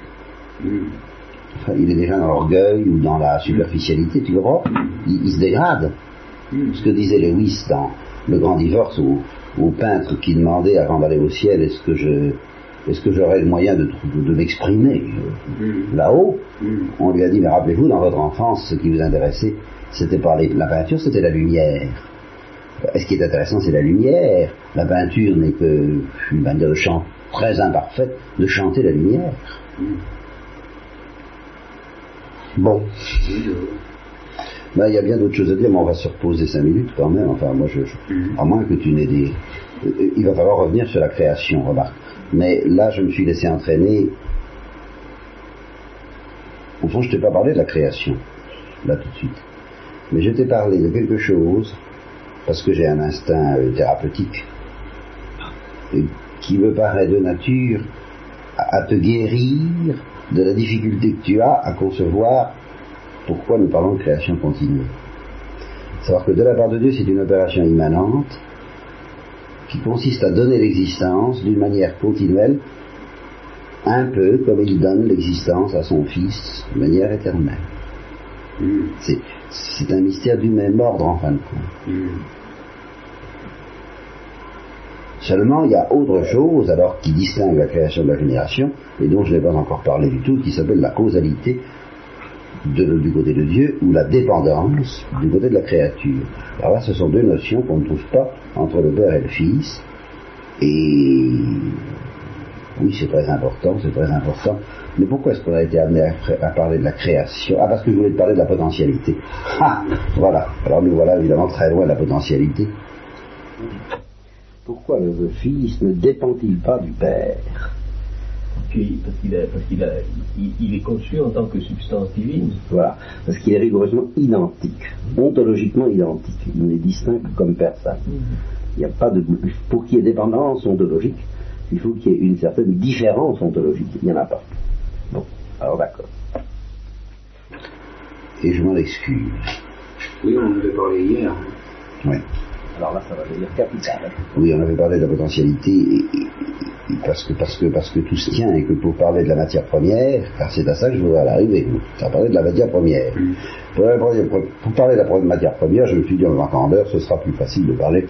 Hmm. il est déjà dans l'orgueil ou dans la superficialité, tu comprends? Il, il se dégrade. Hmm. Ce que disait Lewis dans le grand divorce au, peintre qui demandait avant d'aller au ciel est-ce que je est-ce que j'aurais le moyen de, de, m'exprimer mm. là-haut mm. On lui a dit mais rappelez-vous dans votre enfance ce qui vous intéressait c'était pas la peinture c'était la lumière. est ce qui est intéressant c'est la lumière. La peinture n'est que une manière de chant très imparfaite de chanter la lumière. Mm. Bon. Ben, il y a bien d'autres choses à dire, mais on va se reposer cinq minutes quand même. Enfin, moi, je, à moins que tu n'aies des. Il va falloir revenir sur la création, remarque. Mais là, je me suis laissé entraîner. Au fond, je t'ai pas parlé de la création, là tout de suite. Mais je t'ai parlé de quelque chose, parce que j'ai un instinct euh, thérapeutique, qui me paraît de nature à te guérir de la difficulté que tu as à concevoir pourquoi nous parlons de création continue. Savoir que de la part de Dieu, c'est une opération immanente qui consiste à donner l'existence d'une manière continuelle, un peu comme il donne l'existence à son Fils de manière éternelle. C'est un mystère du même ordre en fin de compte. Seulement, il y a autre chose alors qui distingue la création de la génération, et dont je n'ai pas encore parlé du tout, qui s'appelle la causalité du côté de Dieu ou la dépendance du côté de la créature. Alors là, ce sont deux notions qu'on ne trouve pas entre le Père et le Fils. Et oui, c'est très important, c'est très important. Mais pourquoi est-ce qu'on a été amené à, parler de la création? Ah, parce que je voulais te parler de la potentialité. <laughs> Ah, voilà. Alors nous voilà évidemment très loin de la potentialité. Pourquoi le Fils ne dépend-il pas du Père? Parce qu'il il, est conçu en tant que substance divine. Voilà, parce qu'il est rigoureusement identique, ontologiquement identique. Il n'est distinct comme personne. Il n'y a pas de, pour qu'il y ait dépendance ontologique, il faut qu'il y ait une certaine différence ontologique. Il n'y en a pas. Bon, alors d'accord. Et je m'en excuse. Oui, on en avait parlé hier. Oui. Alors là, ça va devenir capital. Oui, on avait parlé de la potentialité, parce, que, parce, que, parce que tout se tient, et que pour parler de la matière première, car c'est à ça que je voudrais arriver, ça parler de la matière première. Pour, parler de la matière première, je me suis dit en entendeur, ce sera plus facile de parler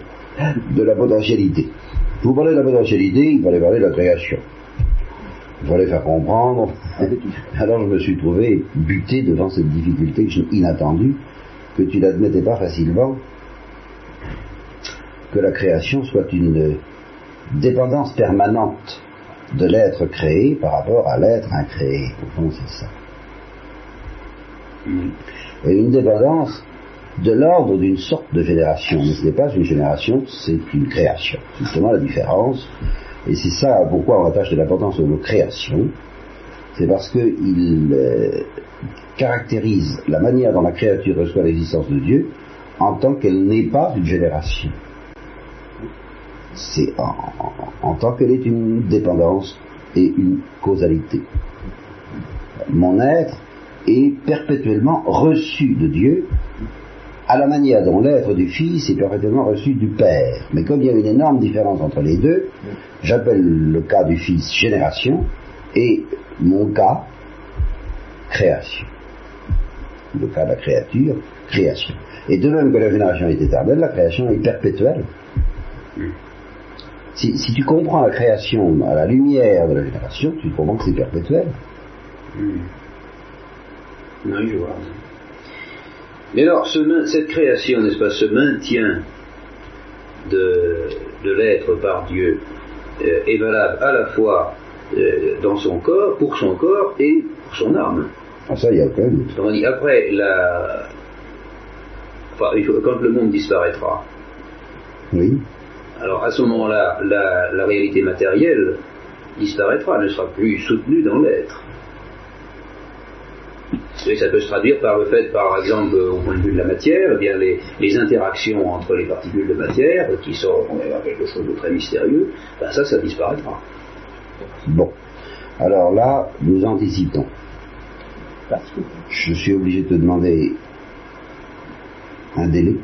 de la potentialité. Pour parler de la potentialité, il fallait parler de la création. Il fallait faire comprendre. <laughs> Alors je me suis trouvé buté devant cette difficulté inattendue que tu n'admettais pas facilement que la création soit une dépendance permanente de l'être créé par rapport à l'être incréé. Au fond, c'est ça. Et une dépendance de l'ordre d'une sorte de génération. Mais ce n'est pas une génération, c'est une création. C'est justement la différence. Et c'est ça pourquoi on attache de l'importance au mot création. C'est parce qu'il euh, caractérise la manière dont la créature reçoit l'existence de Dieu en tant qu'elle n'est pas une génération c'est en, tant qu'elle est une dépendance et une causalité. Mon être est perpétuellement reçu de Dieu à la manière dont l'être du Fils est perpétuellement reçu du Père. Mais comme il y a une énorme différence entre les deux, j'appelle le cas du Fils génération et mon cas création. Le cas de la créature, création. Et de même que la génération est éternelle, la création est perpétuelle si, tu comprends la création à la lumière de la génération, tu comprends que c'est perpétuel. Hmm. Oui, je vois. Mais alors, cette création, n'est-ce pas, ce maintien de, l'être par Dieu euh, est valable à la fois euh, dans son corps, pour son corps et pour son âme. Ah, ça, il y a aucun doute. Après, la... Enfin, quand le monde disparaîtra, oui. Alors à ce moment-là, la, réalité matérielle disparaîtra, ne sera plus soutenue dans l'être. Ça peut se traduire par le fait, par exemple, au point de vue de la matière, eh bien les, interactions entre les particules de matière, qui sont quelque chose de très mystérieux, ben ça, ça disparaîtra. Bon. Alors là, nous anticipons. Je suis obligé de te demander un délai,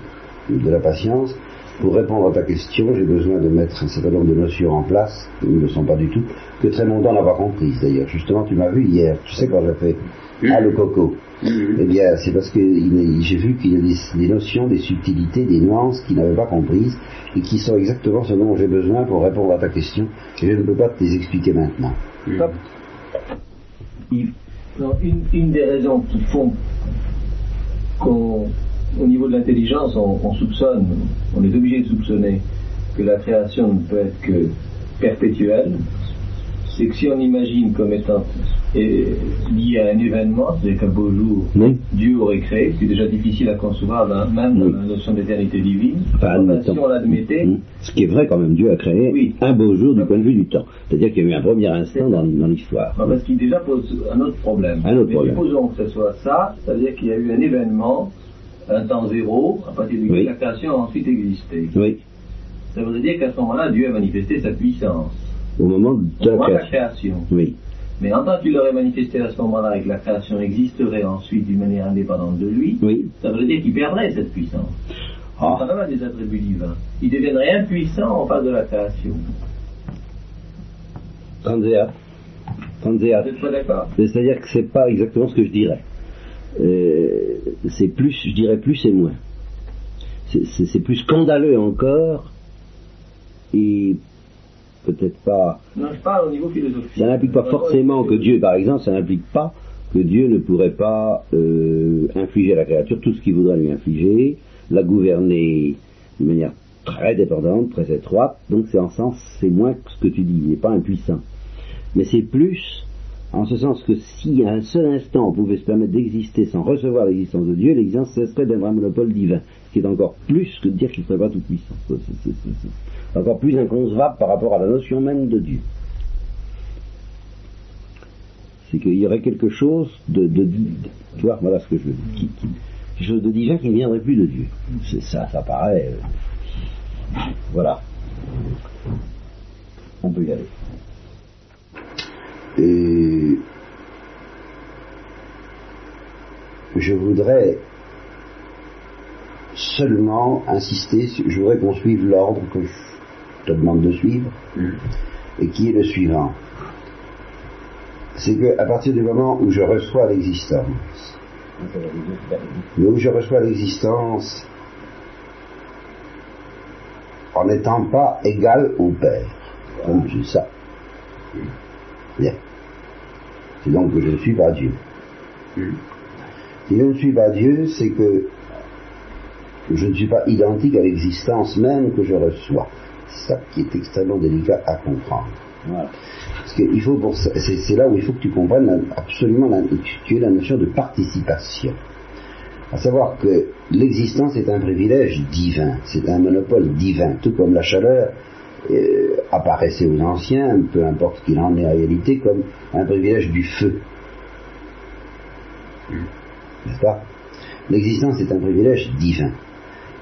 de la patience, pour répondre à ta question, j'ai besoin de mettre un certain nombre de notions en place, qui ne le sont pas du tout, que très longtemps n'a pas comprises d'ailleurs. Justement, tu m'as vu hier, tu sais quand j'ai fait? Ah le coco, eh bien c'est parce que j'ai vu qu'il y a des, notions, des subtilités, des nuances qu'il n'avait pas comprises et qui sont exactement ce dont j'ai besoin pour répondre à ta question et je ne peux pas te les expliquer maintenant. une des raisons qui font qu'on au niveau de l'intelligence, on, soupçonne, on est obligé de soupçonner que la création ne peut être que perpétuelle. C'est que si on imagine comme étant lié à un événement, c'est-à-dire qu'un beau jour, Dieu aurait créé, c'est déjà difficile à concevoir même dans la notion d'éternité divine. si on l'admettait. Ce qui est vrai quand même, Dieu a créé un beau jour du point de vue du temps. C'est-à-dire qu'il y a eu un premier instant dans, l'histoire. parce qu'il déjà pose un autre problème. Un autre problème. Supposons que ce soit ça, c'est-à-dire qu'il y a eu un événement un temps zéro, à partir duquel la création a ensuite existé. Oui. Ça veut dire qu'à ce moment-là, Dieu a manifesté sa puissance. Au moment de, la, création. Oui. Mais en tant qu'il aurait manifesté à ce moment-là et que la création existerait ensuite d'une manière indépendante de lui, oui. ça veut dire qu'il perdrait cette puissance. Ah. Ça va des attributs divins. Il deviendrait impuissant en face de la création. Tanzéa. Tanzéa. C'est-à-dire que c'est pas exactement ce que je dirais. Euh, c'est plus, je dirais plus et moins. C'est plus scandaleux encore et peut-être pas. Non, je parle au niveau philosophique. Ça n'implique pas forcément que Dieu, par exemple, ça n'implique pas que Dieu ne pourrait pas euh, infliger à la créature tout ce qu'il voudrait lui infliger, la gouverner de manière très dépendante, très étroite. Donc c'est en sens, c'est moins que ce que tu dis. Il n'est pas impuissant, mais c'est plus en ce sens que si à un seul instant on pouvait se permettre d'exister sans recevoir l'existence de Dieu, l'existence cesserait d'être un monopole divin, ce qui est encore plus que de dire qu'il ne serait pas tout puissant. Encore plus inconcevable par rapport à la notion même de Dieu. C'est qu'il y aurait quelque chose de, de, tu vois, voilà ce que je veux dire, quelque chose de divin qui ne viendrait plus de Dieu. C'est ça, ça paraît. Euh, voilà. On peut y aller. Et je voudrais seulement insister, je voudrais qu'on suive l'ordre que je te demande de suivre, mm. et qui est le suivant. C'est qu'à partir du moment où je reçois l'existence, mais où je reçois l'existence en n'étant pas égal au Père, comme ça. Bien. C'est donc que je ne suis pas Dieu. Si je ne suis pas Dieu, c'est que je ne suis pas identique à l'existence même que je reçois. C'est ça qui est extrêmement délicat à comprendre. Parce qu'il faut pour c'est, là où il faut que tu comprennes absolument la, tu la notion de participation. À savoir que l'existence est un privilège divin, c'est un monopole divin, tout comme la chaleur euh, apparaissait aux anciens, peu importe qu'il en est en réalité, comme un privilège du feu. N'est-ce pas? L'existence est un privilège divin.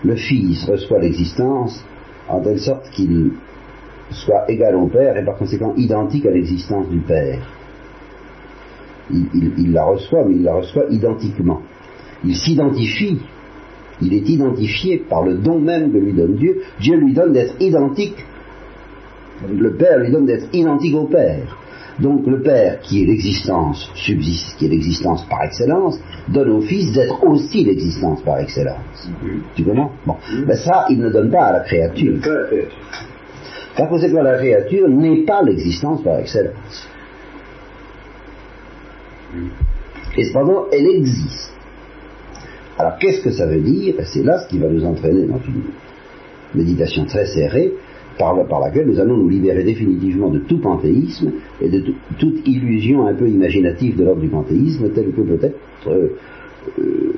Le Fils reçoit l'existence en telle sorte qu'il soit égal au Père et par conséquent identique à l'existence du Père. Il, la reçoit, mais il la reçoit identiquement. Il s'identifie, il est identifié par le don même que lui donne Dieu. Dieu lui donne d'être identique. Le Père lui donne d'être identique au Père. Donc le Père, qui est l'existence subsiste, qui est l'existence par excellence, donne au Fils d'être aussi l'existence par excellence. Tu comprends? Bon. Mais ça, il ne donne pas à la créature. Par conséquent, la créature n'est pas l'existence par excellence. Et cependant, elle existe. Alors, qu'est-ce que ça veut dire? Et c'est là ce qui va nous entraîner dans une méditation très serrée, par, laquelle nous allons nous libérer définitivement de tout panthéisme et de toute illusion un peu imaginative de l'ordre du panthéisme, telle que peut-être, euh, euh,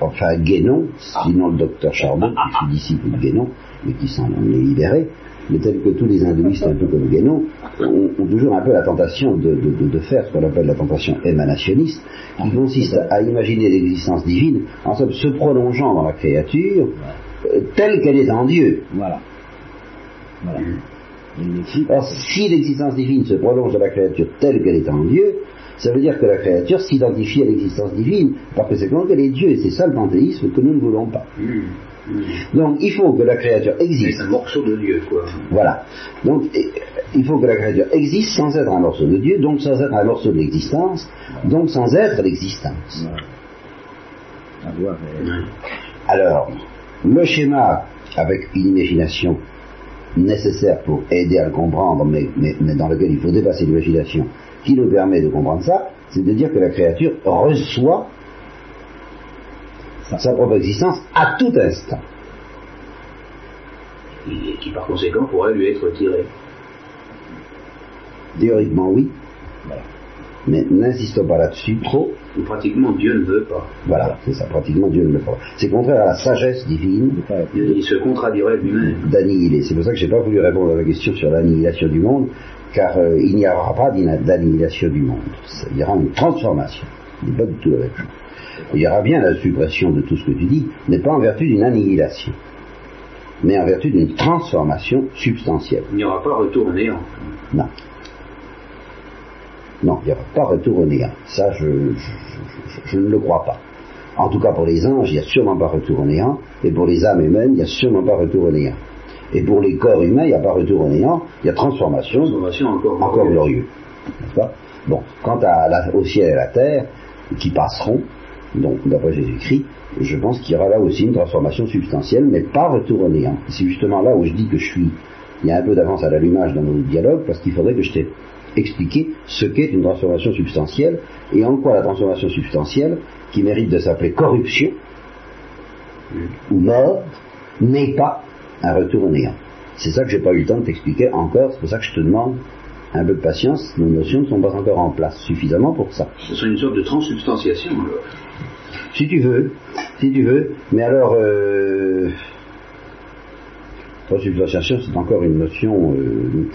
enfin, Guénon, sinon le docteur Charbon, qui fut disciple de Guénon, mais qui s'en est libéré, mais tel que tous les hindouistes, un peu comme Guénon, ont, toujours un peu la tentation de, faire ce qu'on appelle la tentation émanationniste, qui consiste à imaginer l'existence divine en se prolongeant dans la créature euh, telle qu'elle est en Dieu. Voilà. Voilà. Alors, si l'existence divine se prolonge dans la créature telle qu'elle est en Dieu, ça veut dire que la créature s'identifie à l'existence divine, parce que c'est quand qu'elle est Dieu, et c'est ça le panthéisme que nous ne voulons pas. Hmm. Donc il faut que la créature existe. C'est un morceau de Dieu, quoi. Voilà. Donc il faut que la créature existe sans être un morceau de Dieu, donc sans être un morceau de l'existence, donc sans être l'existence. Alors, le schéma avec une imagination nécessaire pour aider à le comprendre, mais, mais dans lequel il faut dépasser l'imagination, qui nous permet de comprendre ça, c'est de dire que la créature reçoit sa propre existence à tout instant. Et qui par conséquent pourrait lui être tiré. Théoriquement oui. Mais n'insistons pas là-dessus trop. pratiquement Dieu ne veut pas. Voilà, c'est ça, pratiquement Dieu ne veut pas. C'est contraire à la sagesse divine. Il se contradirait lui-même. D'annihiler. C'est pour ça que je n'ai pas voulu répondre à la question sur l'annihilation du monde, car euh, il n'y aura pas d'annihilation du monde. Il y aura une transformation. Il n'est pas du tout la même chose. Il y aura bien la suppression de tout ce que tu dis, mais pas en vertu d'une annihilation, mais en vertu d'une transformation substantielle. Il n'y aura pas retour au néant. Non. Non, il n'y aura pas retour au néant. Ça, je, je, ne le crois pas. En tout cas, pour les anges, il n'y a sûrement pas retour au néant, et pour les âmes humaines, il n'y a sûrement pas retour au néant. Et pour les corps humains, il n'y a pas retour au néant, il y a transformation, transformation encore, encore glorieuse. Bon, quant à au ciel et à la terre, qui passeront, donc d'après Jésus-Christ, je pense qu'il y aura là aussi une transformation substantielle, mais pas retour au néant. C'est justement là où je dis que je suis. Il y a un peu d'avance à l'allumage dans nos dialogues, parce qu'il faudrait que je t'ai expliqué ce qu'est une transformation substantielle, et en quoi la transformation substantielle, qui mérite de s'appeler corruption, ou mort, n'est pas un retour au néant. C'est ça que j'ai pas eu le temps de t'expliquer encore, c'est pour ça que je te demande un peu de patience, nos notions ne sont pas encore en place suffisamment pour ça. Ce serait une sorte de transsubstantiation alors Si tu veux, si tu veux, mais alors, euh, transsubstantiation c'est encore une notion... Euh,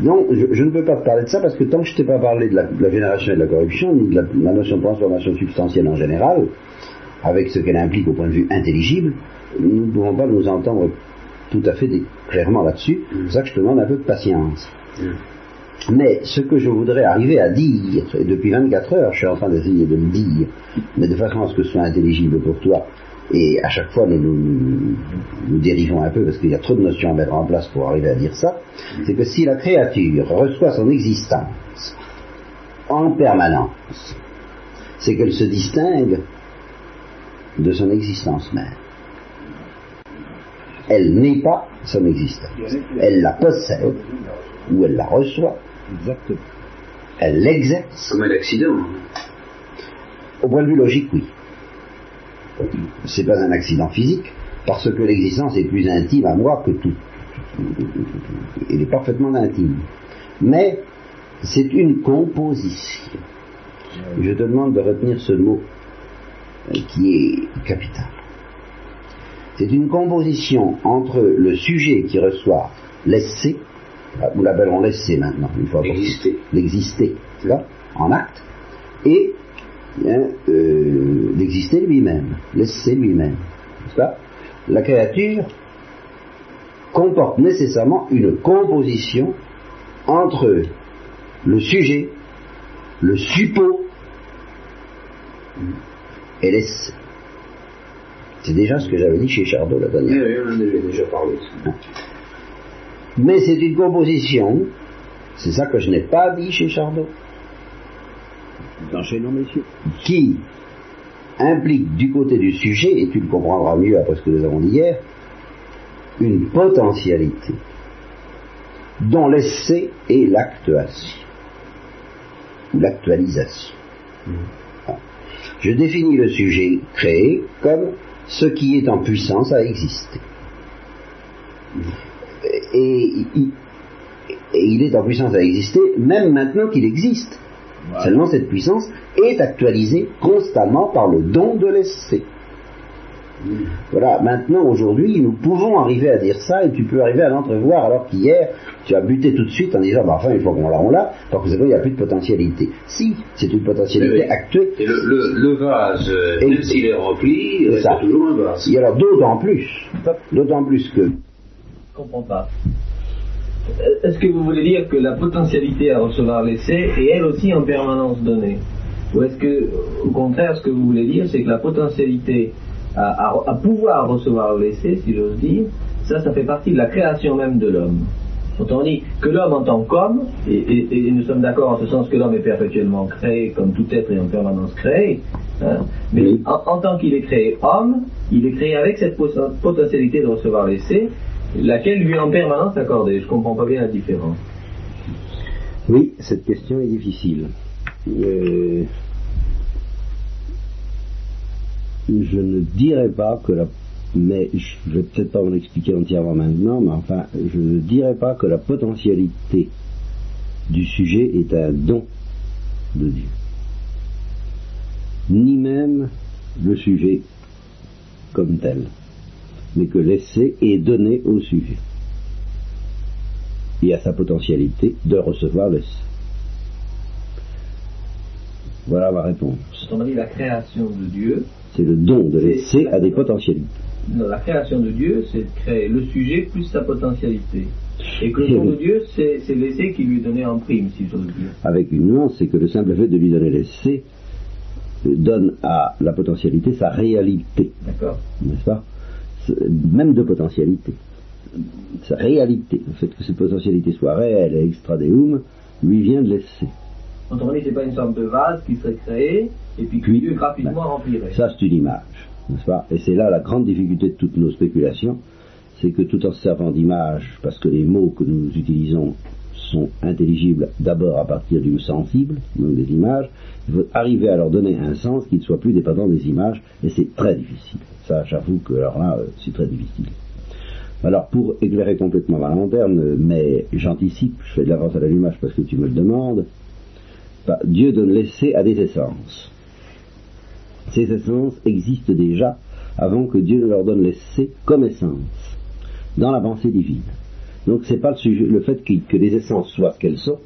non, je, ne peux pas te parler de ça parce que tant que je t'ai pas parlé de la, génération et de la corruption, ni de la, la notion de transformation substantielle en général, avec ce qu'elle implique au point de vue intelligible, nous ne pouvons pas nous entendre tout à fait clairement là-dessus. C'est pour ça que je te demande un peu de patience. Mais ce que je voudrais arriver à dire, et depuis 24 heures, je suis en train d'essayer de le dire, mais de façon à ce que ce soit intelligible pour toi, et à chaque fois nous nous, dérivons un peu parce qu'il y a trop de notions à mettre en place pour arriver à dire ça, c'est que si la créature reçoit son existence en permanence, c'est qu'elle se distingue de son existence même elle n'est pas son existence. Elle la possède ou elle la reçoit. Exactement. Elle l'exerce. Comme un accident. Au point de vue logique, oui. C'est pas un accident physique, parce que l'existence est plus intime à moi que tout. Elle est parfaitement intime. Mais c'est une composition. Je te demande de retenir ce mot qui est capital. C'est une composition entre le sujet qui reçoit l'essai, nous l'appellerons l'essai maintenant, une fois l'exister, l'exister, en acte, et hein, euh, l'exister lui-même, l'essai lui-même, La créature comporte nécessairement une composition entre le sujet, le suppôt et l'essai. C'est déjà ce que j'avais dit chez Chardot la dernière Oui, avait déjà parlé. Mais c'est une composition, c'est ça que je n'ai pas dit chez Chardot, messieurs, qui implique du côté du sujet, et tu le comprendras mieux après ce que nous avons dit hier, une potentialité dont l'essai est l'actuation, ou l'actualisation. Mm. Je définis le sujet créé comme ce qui est en puissance à exister. Et, il est en puissance à exister même maintenant qu'il existe. Seulement cette puissance est actualisée constamment par le don de l'essai. Voilà, maintenant, aujourd'hui, nous pouvons arriver à dire ça et tu peux arriver à l'entrevoir alors qu'hier, tu as buté tout de suite en disant, bah, enfin, il faut qu'on l'a, on l'a, parce que c'est il n'y a plus de potentialité. Si, c'est une potentialité actuelle. Et le, vase, même s'il est rempli, c'est toujours un vase. Et alors, d'autant plus, d'autant plus que... Je comprends pas. Est-ce que vous voulez dire que la potentialité à recevoir l'essai est elle aussi en permanence donnée Ou est-ce que, au contraire, ce que vous voulez dire, c'est que la potentialité à, pouvoir recevoir l'essai, si j'ose dire, ça, ça fait partie de la création même de l'homme. Autant dit que l'homme en tant qu'homme, et, nous sommes d'accord en ce sens que l'homme est perpétuellement créé, comme tout être est en permanence créé, hein, mais en, tant qu'il est créé homme, il est créé avec cette potentialité de recevoir l'essai, laquelle lui est en permanence accordée. Je ne comprends pas bien la différence. Oui, cette question est difficile. Euh, je ne dirais pas que la mais je vais peut-être pas vous l'expliquer entièrement maintenant, mais enfin, je ne dirais pas que la potentialité du sujet est un don de Dieu. Ni même le sujet comme tel, mais que l'essai est donné au sujet et à sa potentialité de recevoir l'essai. Voilà ma réponse. On dit la création de Dieu. C'est le don de l'essai à des potentialités. Non, la création de Dieu, c'est de créer le sujet plus sa potentialité. Et que le don de Dieu, c'est l'essai qui lui est donné en prime, si j'ose dire. Avec une nuance, c'est que le simple fait de lui donner l'essai donne à la potentialité sa réalité. D'accord. N'est-ce pas? Même de potentialité. Sa réalité. Le fait que cette potentialité soit réelle et extra deum, lui vient de l'essai. Autrement dit, c'est pas une sorte de vase qui serait créé et puis qui Dieu rapidement ben, remplirait. Ça, c'est une image, n'est-ce pas? Et c'est là la grande difficulté de toutes nos spéculations, c'est que tout en se servant d'image, parce que les mots que nous utilisons sont intelligibles d'abord à partir du sensible, donc des images, il faut arriver à leur donner un sens qui ne soit plus dépendant des images, et c'est très difficile. Ça, j'avoue que alors là, euh, c'est très difficile. Alors, pour éclairer complètement ma lanterne, mais j'anticipe, je fais de l'avance à l'allumage parce que tu me le demandes, bah, Dieu donne l'essai à des essences. Ces essences existent déjà avant que Dieu ne leur donne l'essai comme essence, dans la pensée divine. Donc c'est pas le sujet, le fait que, les essences soient ce qu'elles sont,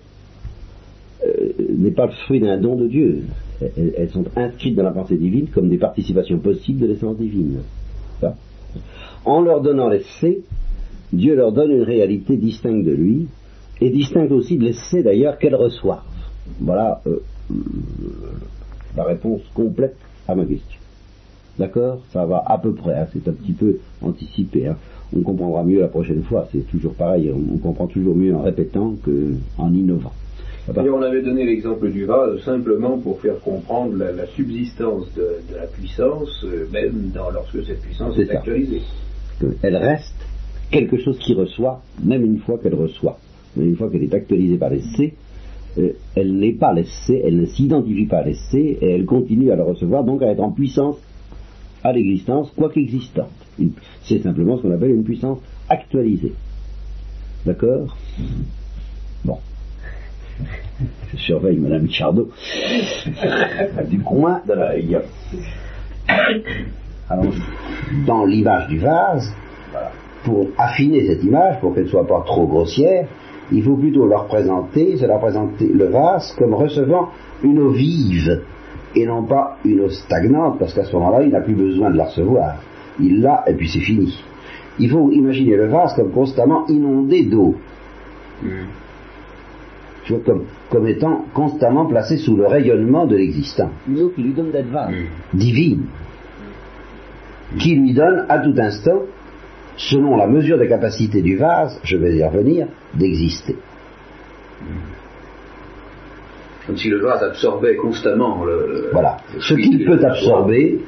euh, n'est pas le fruit d'un don de Dieu. Elles, sont inscrites dans la pensée divine comme des participations possibles de l'essence divine. En leur donnant l'essai, Dieu leur donne une réalité distincte de lui, et distincte aussi de l'essai d'ailleurs qu'elles reçoivent. Voilà euh, la réponse complète à ma question. D'accord? Ça va à peu près, hein, c'est un petit peu anticipé. Hein on comprendra mieux la prochaine fois. C'est toujours pareil, on, comprend toujours mieux en répétant qu'en innovant. Et on avait donné l'exemple du vase simplement pour faire comprendre la, subsistance de, la puissance, euh, même lorsque cette puissance est, actualisée. Elle reste quelque chose qui reçoit, même une fois qu'elle reçoit. Mais une fois qu'elle est actualisée par l'essai, euh, elle n'est pas l'essai, elle ne s'identifie pas à l'essai, et elle continue à le recevoir, donc à être en puissance à l'existence, quoique existante. C'est simplement ce qu'on appelle une puissance actualisée. D'accord? Bon. Je surveille Madame Chardot du coin de l'œil. Alors, dans l'image du vase, pour affiner cette image, pour qu'elle ne soit pas trop grossière, il faut plutôt leur présenter, se la présenter le vase comme recevant une eau vive et non pas une eau stagnante, parce qu'à ce moment-là, il n'a plus besoin de la recevoir il l'a et puis c'est fini. Il faut imaginer le vase comme constamment inondé d'eau. Mm. Comme, comme, étant constamment placé sous le rayonnement de l'existant. Une eau qui lui donne d'être vase. Mm. Divine. Qui lui donne à tout instant, selon la mesure de capacité du vase, je vais y revenir, d'exister. Comme si le vase absorbait constamment le. Voilà. Ce qu'il peut absorber,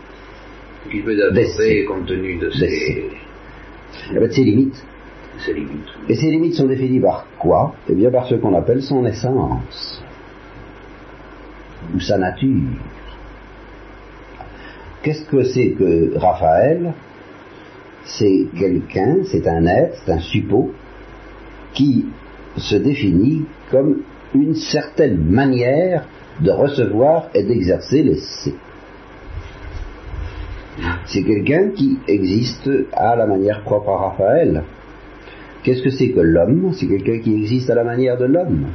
il peut absorber compte tenu de ses, eh ben, ses limites. Ses limites. Et ces limites sont définies par quoi? Eh bien par ce qu'on appelle son essence, ou sa nature. Qu'est-ce que c'est que Raphaël? C'est quelqu'un, c'est un être, c'est un suppôt, qui se définit comme une certaine manière de recevoir et d'exercer l'essai. C'est quelqu'un qui existe à la manière propre à Raphaël. Qu'est-ce que c'est que l'homme? C'est quelqu'un qui existe à la manière de l'homme.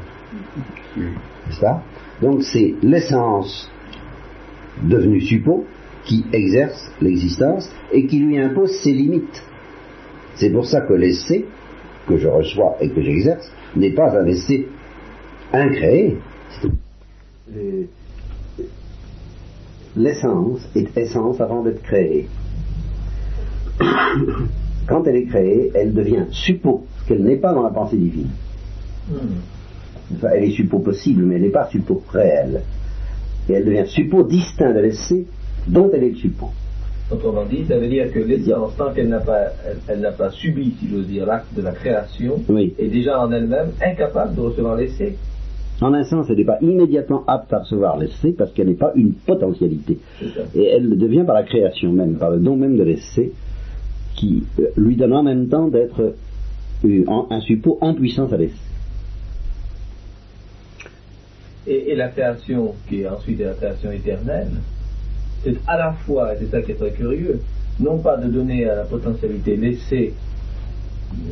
N'est-ce pas Donc c'est l'essence devenue suppôt qui exerce l'existence et qui lui impose ses limites. C'est pour ça que l'essai que je reçois et que j'exerce n'est pas un essai incréé l'essence est essence avant d'être créée. Quand elle est créée, elle devient suppos, qu'elle n'est pas dans la pensée divine. Hmm. elle est suppos possible, mais elle n'est pas suppos réel. Et elle devient suppos distinct de l'essai dont elle est le suppos. Autrement dit, ça veut dire que l'essence, tant qu'elle n'a pas, elle, n'a pas subi, si j'ose dire, l'acte de la création, est déjà en elle-même incapable de recevoir l'essai. En un sens, elle n'est pas immédiatement apte à recevoir l'essai parce qu'elle n'est pas une potentialité. Et elle le devient par la création même, par le don même de l'essai, qui euh, lui donne en même temps d'être euh, un suppôt en puissance à l'essai. Et, la création, qui est ensuite la création éternelle, c'est à la fois, et c'est ça qui est très curieux, non pas de donner à la potentialité l'essai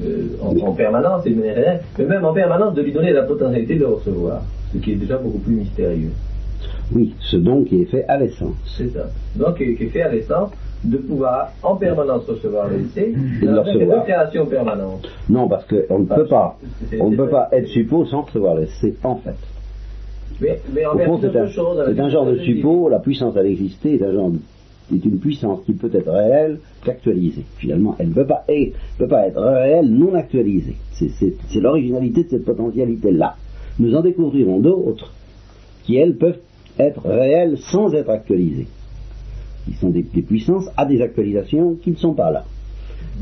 euh, en, permanence mais même en permanence de lui donner la potentialité de recevoir, ce qui est déjà beaucoup plus mystérieux. Oui, ce don qui est fait à l'essence. C'est ça. Donc, qui est fait à l'essence de pouvoir en permanence recevoir l'essai, Et de le recevoir. de création permanente. Non, parce qu'on ne peut pas, on ne peut pas être suppôt sans recevoir l'essai, en fait. Mais, mais en Au fond, c'est un, chose, un genre de suppôt, la puissance à l'exister est un genre de- est une puissance qui peut être réelle qu'actualisée. Finalement, elle ne peut pas, pas être réelle non actualisée. C'est, c'est- c'est l'originalité de cette potentialité-là. Nous en découvrirons d'autres qui, elles, peuvent être réelles sans être actualisées. Qui sont des, des puissances à des actualisations qui ne sont pas là.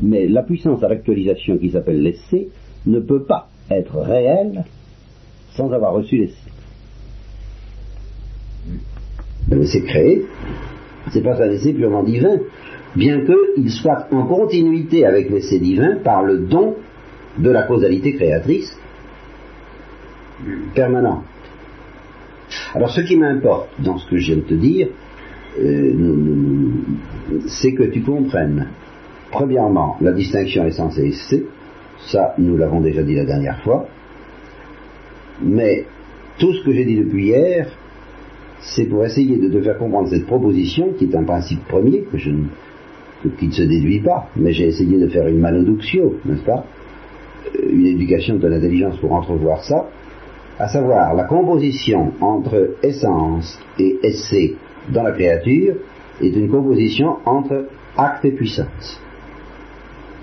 Mais la puissance à l'actualisation qui s'appelle l'essai ne peut pas être réelle sans avoir reçu l'essai. Le laisser créé, c'est pas un essai purement divin, bien qu'il soit en continuité avec l'essai divin par le don de la causalité créatrice permanente. Alors ce qui m'importe dans ce que je viens de te dire, euh, c'est que tu comprennes, premièrement, la distinction essence et essai, ça nous l'avons déjà dit la dernière fois, mais tout ce que j'ai dit depuis hier, c'est pour essayer de te faire comprendre cette proposition, qui est un principe premier, que je que- qui ne se déduit pas, mais j'ai essayé de faire une manoductio, n'est-ce pas Euh, Une éducation de l'intelligence pour entrevoir ça, à savoir la composition entre essence et essai dans la créature est une composition entre acte et puissance.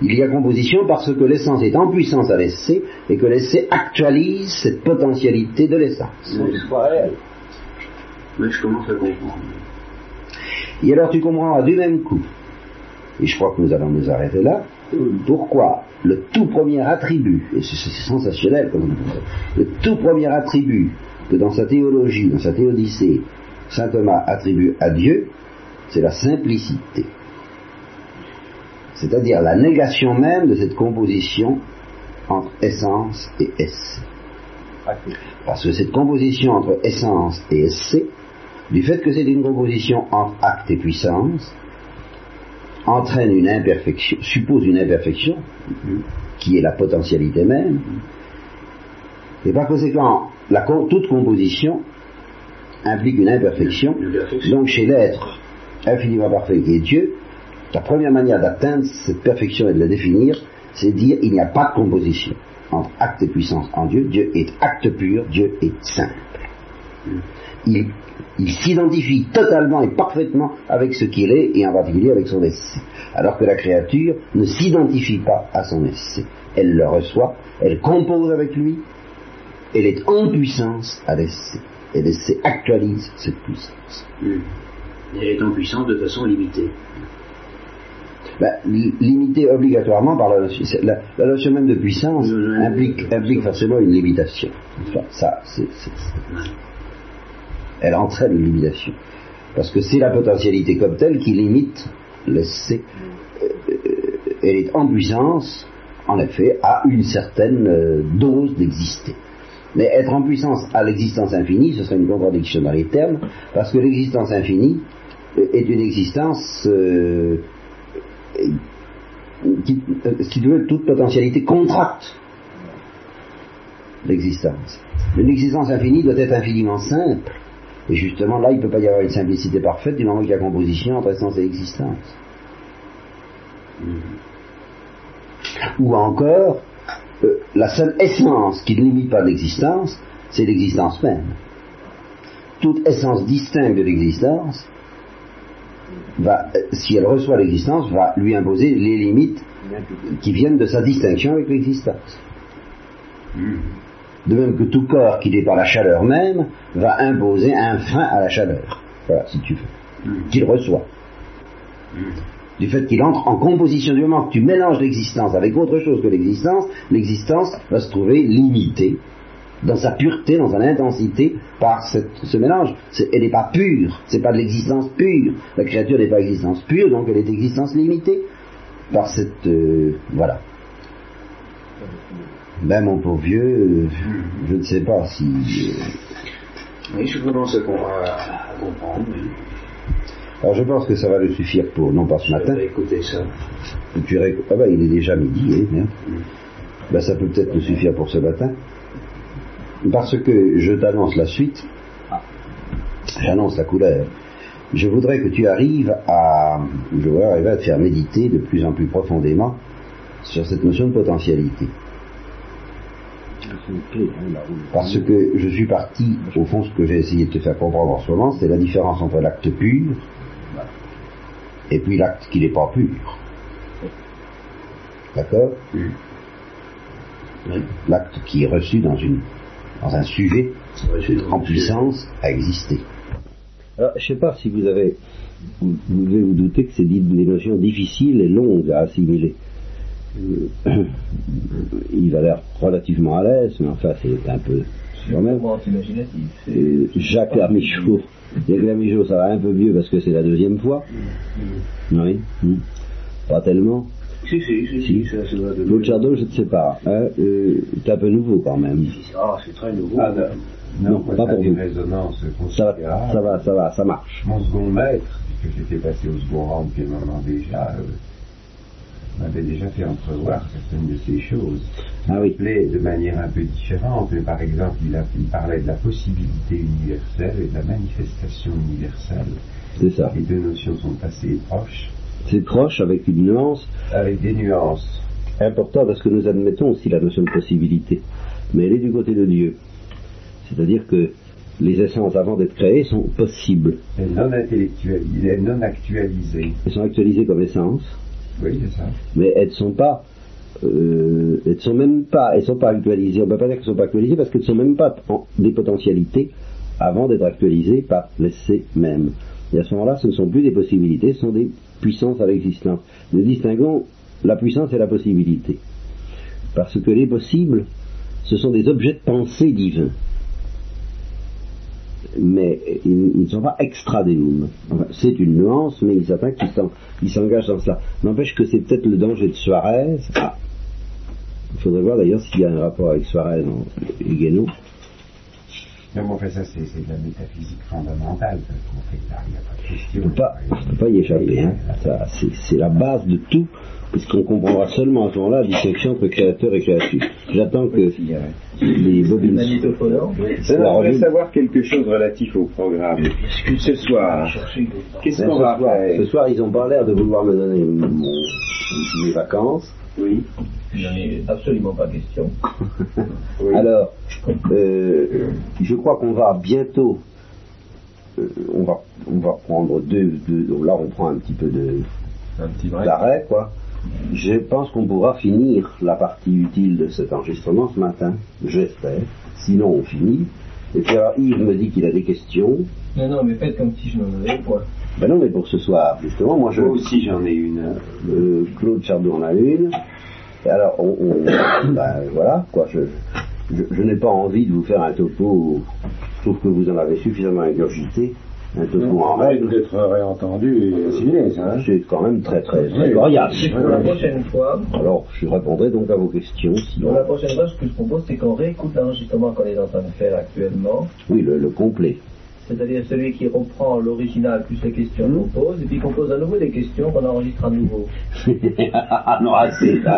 Il y a composition parce que l'essence est en puissance à l'essai et que l'essai actualise cette potentialité de l'essence. Mais je commence à comprendre. Et alors tu comprendras du même coup, et je crois que nous allons nous arrêter là, pourquoi le tout premier attribut, et c'est sensationnel comme on le tout premier attribut que dans sa théologie, dans sa théodicée, saint Thomas attribue à Dieu, c'est la simplicité. C'est-à-dire la négation même de cette composition entre essence et essai. Parce que cette composition entre essence et essai, du fait que c'est une composition entre acte et puissance, entraîne une imperfection, suppose une imperfection, qui est la potentialité même, et par conséquent, la toute composition implique une imperfection. Une imperfection. Donc chez l'être infiniment parfait qui est Dieu, la première manière d'atteindre cette perfection et de la définir, c'est de dire il n'y a pas de composition entre acte et puissance en Dieu. Dieu est acte pur, Dieu est simple. Il, il s'identifie totalement et parfaitement avec ce qu'il est et en particulier avec son essai. Alors que la créature ne s'identifie pas à son essai. Elle le reçoit, elle compose avec lui, elle est en puissance à l'essai. Et l'essai actualise cette puissance. Hmm. Elle est en puissance de façon limitée. Ben, li- limité obligatoirement par la notion. La, la notion même de puissance implique, forcément une limitation. Ça, ça, c'est-. Elle entraîne une limitation. Parce que c'est la potentialité comme telle qui limite. Euh, Elle est en puissance, en effet, à une certaine euh, dose d'exister. Mais être en puissance à l'existence infinie, ce serait une contradiction dans les termes, parce que l'existence infinie euh, est une existence qui, si tu veux, toute potentialité contracte l'existence. L'existence infinie doit être infiniment simple. Et justement, là, il ne peut pas y avoir une simplicité parfaite du moment qu'il y a composition entre essence et existence. Ou encore, euh, la seule essence qui ne limite pas l'existence, c'est l'existence même. Toute essence distincte de l'existence va, euh, si elle reçoit l'existence, va lui imposer les limites qui viennent de sa distinction avec l'existence. De même que tout corps qui dépend la chaleur même va imposer un frein à la chaleur. Voilà, si tu veux. Qu'il reçoit. Du fait qu'il entre en composition, du moment que tu mélanges l'existence avec autre chose que l'existence, l'existence va se trouver limitée dans sa pureté, dans son intensité, par cette- ce mélange. Elle n'est pas pure, c'est pas de l'existence pure. La créature n'est pas existence pure, donc elle est d'existence limitée par cette... euh, voilà. Ben mon pauvre vieux, euh, je ne sais pas si... euh, Oui, je commence à, com- à- à comprendre. alors je pense que ça va le suffire pour, non pas ce Je matin, vais écouter ça. tu ré- Ah ben il est déjà midi, eh, bien. Ben ça peut peut-être nous suffire pour ce matin. Parce que je t'annonce la suite. j'annonce la couleur, je voudrais que tu arrives à, je voudrais arriver à te faire méditer de plus en plus profondément sur cette notion de potentialité. Parce que je suis parti, au fond, ce que j'ai essayé de te faire comprendre en ce moment, c'est la différence entre l'acte pur et puis l'acte qui n'est pas pur. D'accord L'acte qui est reçu dans, une, dans un sujet en puissance à exister. Alors, je ne sais pas si vous avez, vous, devez vous douter que c'est des notions difficiles et longues à assimiler. Euh, <coughs> il va l'air relativement à l'aise, mais enfin c'est un peu quand même. imaginatif. Euh, Jacques Lamichaud, Jacques Lamichaud, ça va un peu mieux parce que c'est la deuxième fois. Oui. Hmm. Pas tellement. Si, si, si, si, ça, je ne sais pas. Hein, euh, c'est un peu nouveau quand même. Ah, c'est très nouveau. Ah, non, pas pour vous. Ça va, ça va, ça va, ça marche. Mon second maître, puisque j'étais passé au second rang depuis un moment déjà, euh, m'avait déjà fait entrevoir certaines de ces choses. Ah oui. de manière un peu différente, mais par exemple, il, a, il parlait de la possibilité universelle et de la manifestation universelle. C'est ça. Les deux notions sont assez proches. C'est proche avec une nuance. Avec des nuances. Important parce que nous admettons aussi la notion de possibilité. Mais elle est du côté de Dieu. C'est-à-dire que les essences avant d'être créées sont possibles. Elles non, elles non actualisées. Elles sont actualisées comme essences. Mais elles ne sont pas. Euh, elles sont même pas. Elles sont pas actualisées. On ne peut pas dire qu'elles ne sont pas actualisées parce qu'elles ne sont même pas des potentialités avant d'être actualisées par l'essai même. Et à ce moment-là, ce ne sont plus des possibilités, ce sont des puissances à l'existence. Nous distinguons la puissance et la possibilité. Parce que les possibles, ce sont des objets de pensée divins mais ils, ne sont pas extra c'est une nuance, mais il s'engagent dans cela. N'empêche que c'est peut-être le danger de Suarez. Ah. Il faudrait voir d'ailleurs s'il y a un rapport avec Suarez et Guénon. Non, mais fait, ça, c'est de la métaphysique fondamentale. il n'y a pas de question. On ne peut pas y échapper. Hein. C'est la base de tout puisqu'on comprendra seulement à ce moment-là la distinction entre créateur et créature. J'attends que les bobines... Alors, on voudrais savoir quelque chose relatif au programme. Ce soir, qu'est-ce qu'on va faire Ce soir, ils n'ont pas l'air de vouloir me donner mes vacances. Oui. Il n'en est absolument pas question. <laughs> Alors, euh, je crois qu'on va bientôt, euh, on, va, on va prendre deux, deux, là on prend un petit peu de d'arrêt, quoi. Je pense qu'on pourra finir la partie utile de cet enregistrement ce matin, j'espère. Sinon, on finit. Et puis alors, Yves me dit qu'il a des questions. Non, non, mais faites comme si je n'en avais pas. Ben non, mais pour ce soir, justement, moi je. Moi aussi j'en ai une. Euh, Claude Chardot en a une. Et alors, on, <coughs> ben, voilà, quoi, je, je, n'ai pas envie de vous faire un topo, sauf que vous en avez suffisamment ingurgité un peu en règle. d'être réentendu et assimilé, ça. Hein c'est quand même très très, très. Pour la prochaine fois. Alors, je répondrai donc à vos questions. Pour la prochaine fois, ce que je propose, c'est qu'on réécoute l'enregistrement qu'on est en train de faire actuellement. Oui, le complet c'est-à-dire celui qui reprend l'original plus les questions qu'on pose, et puis qu'on pose à nouveau des questions qu'on enregistre à nouveau. <laughs> ah non, assez. <laughs> On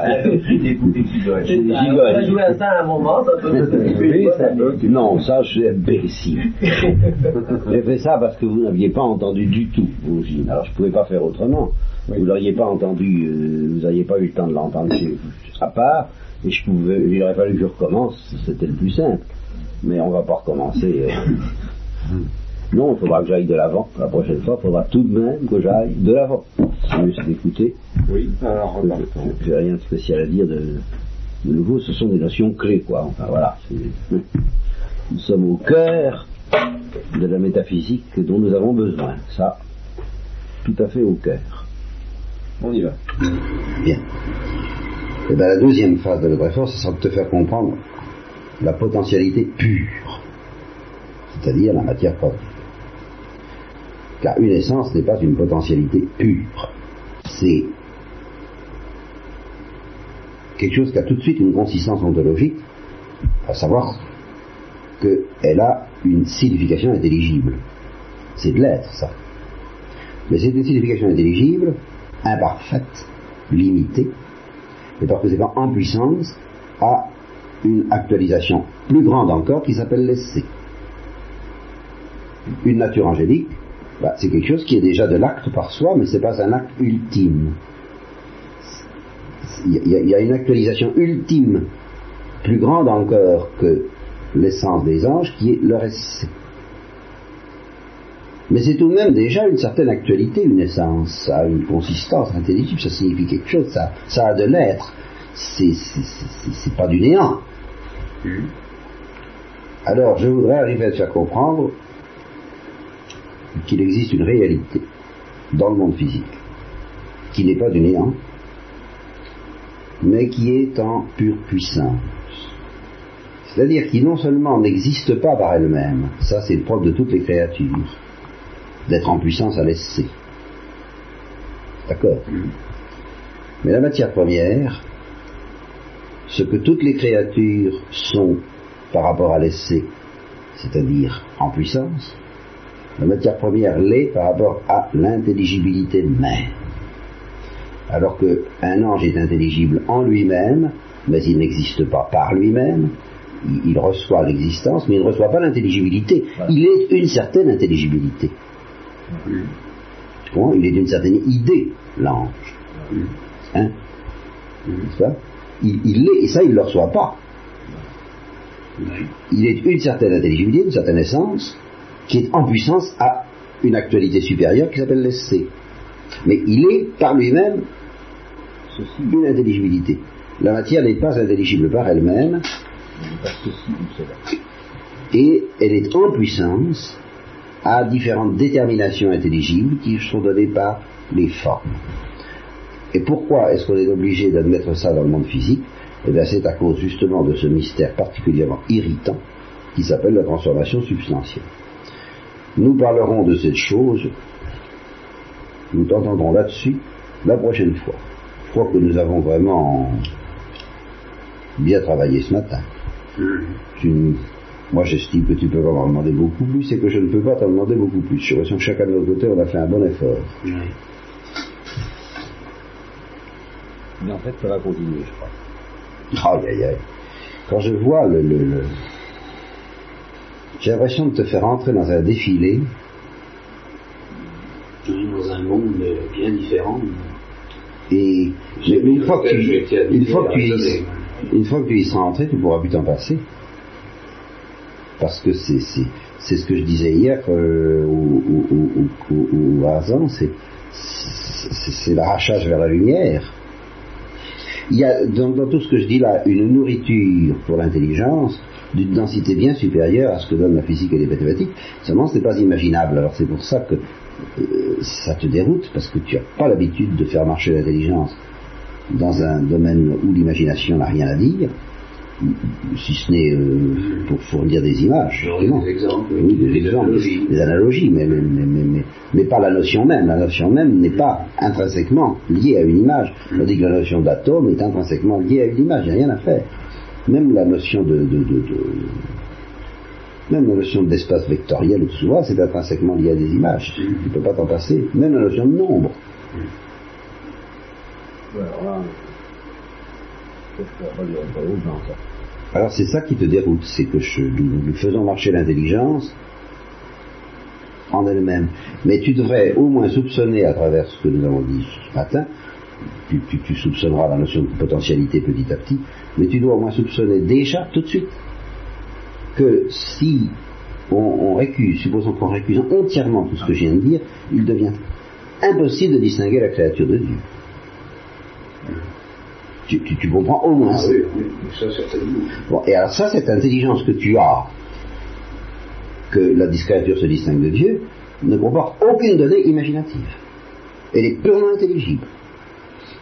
a joué à ça à un moment, ça peut <laughs> Non, ça, c'est imbécile. J'ai fait ça parce que vous n'aviez pas entendu du tout, Alors, je ne pouvais pas faire autrement. Vous l'auriez pas entendu, euh, vous n'auriez pas eu le temps de l'entendre à part, et je pouvais, il aurait fallu que je recommence, c'était le plus simple. Mais on va pas recommencer. Euh. Non, il faudra que j'aille de l'avant. La prochaine fois, il faudra tout de même que j'aille de l'avant. C'est mieux d'écouter. Oui, alors Je n'ai rien de spécial à dire de, de, nouveau. Ce sont des notions clés, quoi. Enfin, voilà. Nous sommes au cœur de la métaphysique dont nous avons besoin. Ça, tout à fait au cœur. On y va. Bien. Et eh bien, la deuxième phase de notre effort, ce sera de te faire comprendre la potentialité pure c'est-à-dire la matière propre. Car une essence n'est pas une potentialité pure, c'est quelque chose qui a tout de suite une consistance ontologique, à savoir qu'elle a une signification intelligible. C'est de l'être, ça. Mais c'est une signification intelligible, imparfaite, limitée, et par conséquent en puissance, à une actualisation plus grande encore qui s'appelle l'essai. Une nature angélique, bah, c'est quelque chose qui est déjà de l'acte par soi, mais ce n'est pas un acte ultime. Il y, a une actualisation ultime, plus grande encore que l'essence des anges, qui est leur essai. Mais c'est tout de même déjà une certaine actualité, une essence, ça a une consistance intelligible, ça signifie quelque chose, ça, ça a de l'être, c'est pas du néant. Hmm. Alors, je voudrais arriver à te faire comprendre qu'il existe une réalité dans le monde physique, qui n'est pas du néant, mais qui est en pure puissance. C'est-à-dire qui non seulement n'existe pas par elle-même, ça c'est le propre de toutes les créatures, d'être en puissance à l'essai. D'accord Mais la matière première, ce que toutes les créatures sont par rapport à l'essai, c'est-à-dire en puissance, la matière première l'est par rapport à l'intelligibilité même. Alors qu'un ange est intelligible en lui-même, mais il n'existe pas par lui-même, il, reçoit l'existence, mais il ne reçoit pas l'intelligibilité. Il est une certaine intelligibilité. il est d'une certaine idée, l'ange. Hein il, il l'est, et ça, il ne le reçoit pas. Il est une certaine intelligibilité, une certaine essence, qui est en puissance à une actualité supérieure qui s'appelle l'essai. Mais il est par lui-même une intelligibilité. La matière n'est pas intelligible par elle-même, et elle est en puissance à différentes déterminations intelligibles qui sont données par les formes. Et pourquoi est-ce qu'on est obligé d'admettre ça dans le monde physique? Eh bien c'est à cause justement de ce mystère particulièrement irritant qui s'appelle la transformation substantielle. Nous parlerons de cette chose, nous t'entendrons là-dessus la prochaine fois. Je crois que nous avons vraiment bien travaillé ce matin. moi j'estime que tu peux pas m'en demander beaucoup plus et que je ne peux pas t'en demander beaucoup plus. J'ai l'impression que chacun de nos côté on a fait un bon effort. Mais en fait ça va continuer, je crois. Aïe aïe aïe. Quand je vois le j'ai l'impression de te faire entrer dans un défilé. Dans un monde bien différent. Et une fois, que tu, une, fois que tu y, une fois que tu y seras entré, tu pourras plus t'en passer. Parce que c'est, c'est, ce que je disais hier euh, au, au, au, c'est, c'est, l'arrachage vers la lumière. Il y a dans, dans, tout ce que je dis là une nourriture pour l'intelligence d'une densité bien supérieure à ce que donne la physique et les mathématiques. Seulement, ce n'est pas imaginable. Alors c'est pour ça que euh, ça te déroute, parce que tu n'as pas l'habitude de faire marcher l'intelligence dans un domaine où l'imagination n'a rien à dire, si ce n'est euh, pour fournir des images. Des exemples, oui, des, exemples, analogies. des analogies, mais, mais, mais, pas la notion même. La notion même n'est pas intrinsèquement liée à une image, tandis que la notion d'atome est intrinsèquement liée à une image, il n'y a rien à faire même la notion de, même la notion d'espace vectoriel ou c'est intrinsèquement lié à des images. Tu ne peux pas t'en passer. Même la notion de nombre. Alors c'est ça qui te déroute, c'est que nous, faisons marcher l'intelligence en elle-même. Mais tu devrais au moins soupçonner à travers ce que nous avons dit ce matin, tu, soupçonneras la notion de potentialité petit à petit, mais tu dois au moins soupçonner déjà tout de suite que si on, récuse, supposons qu'on récuse entièrement tout ce que je viens de dire, il devient impossible de distinguer la créature de Dieu. Tu, comprends au moins ça. Ah oui, ça bon, et alors ça, cette intelligence que tu as, que la créature se distingue de Dieu, ne comporte aucune donnée imaginative. Elle est purement intelligible.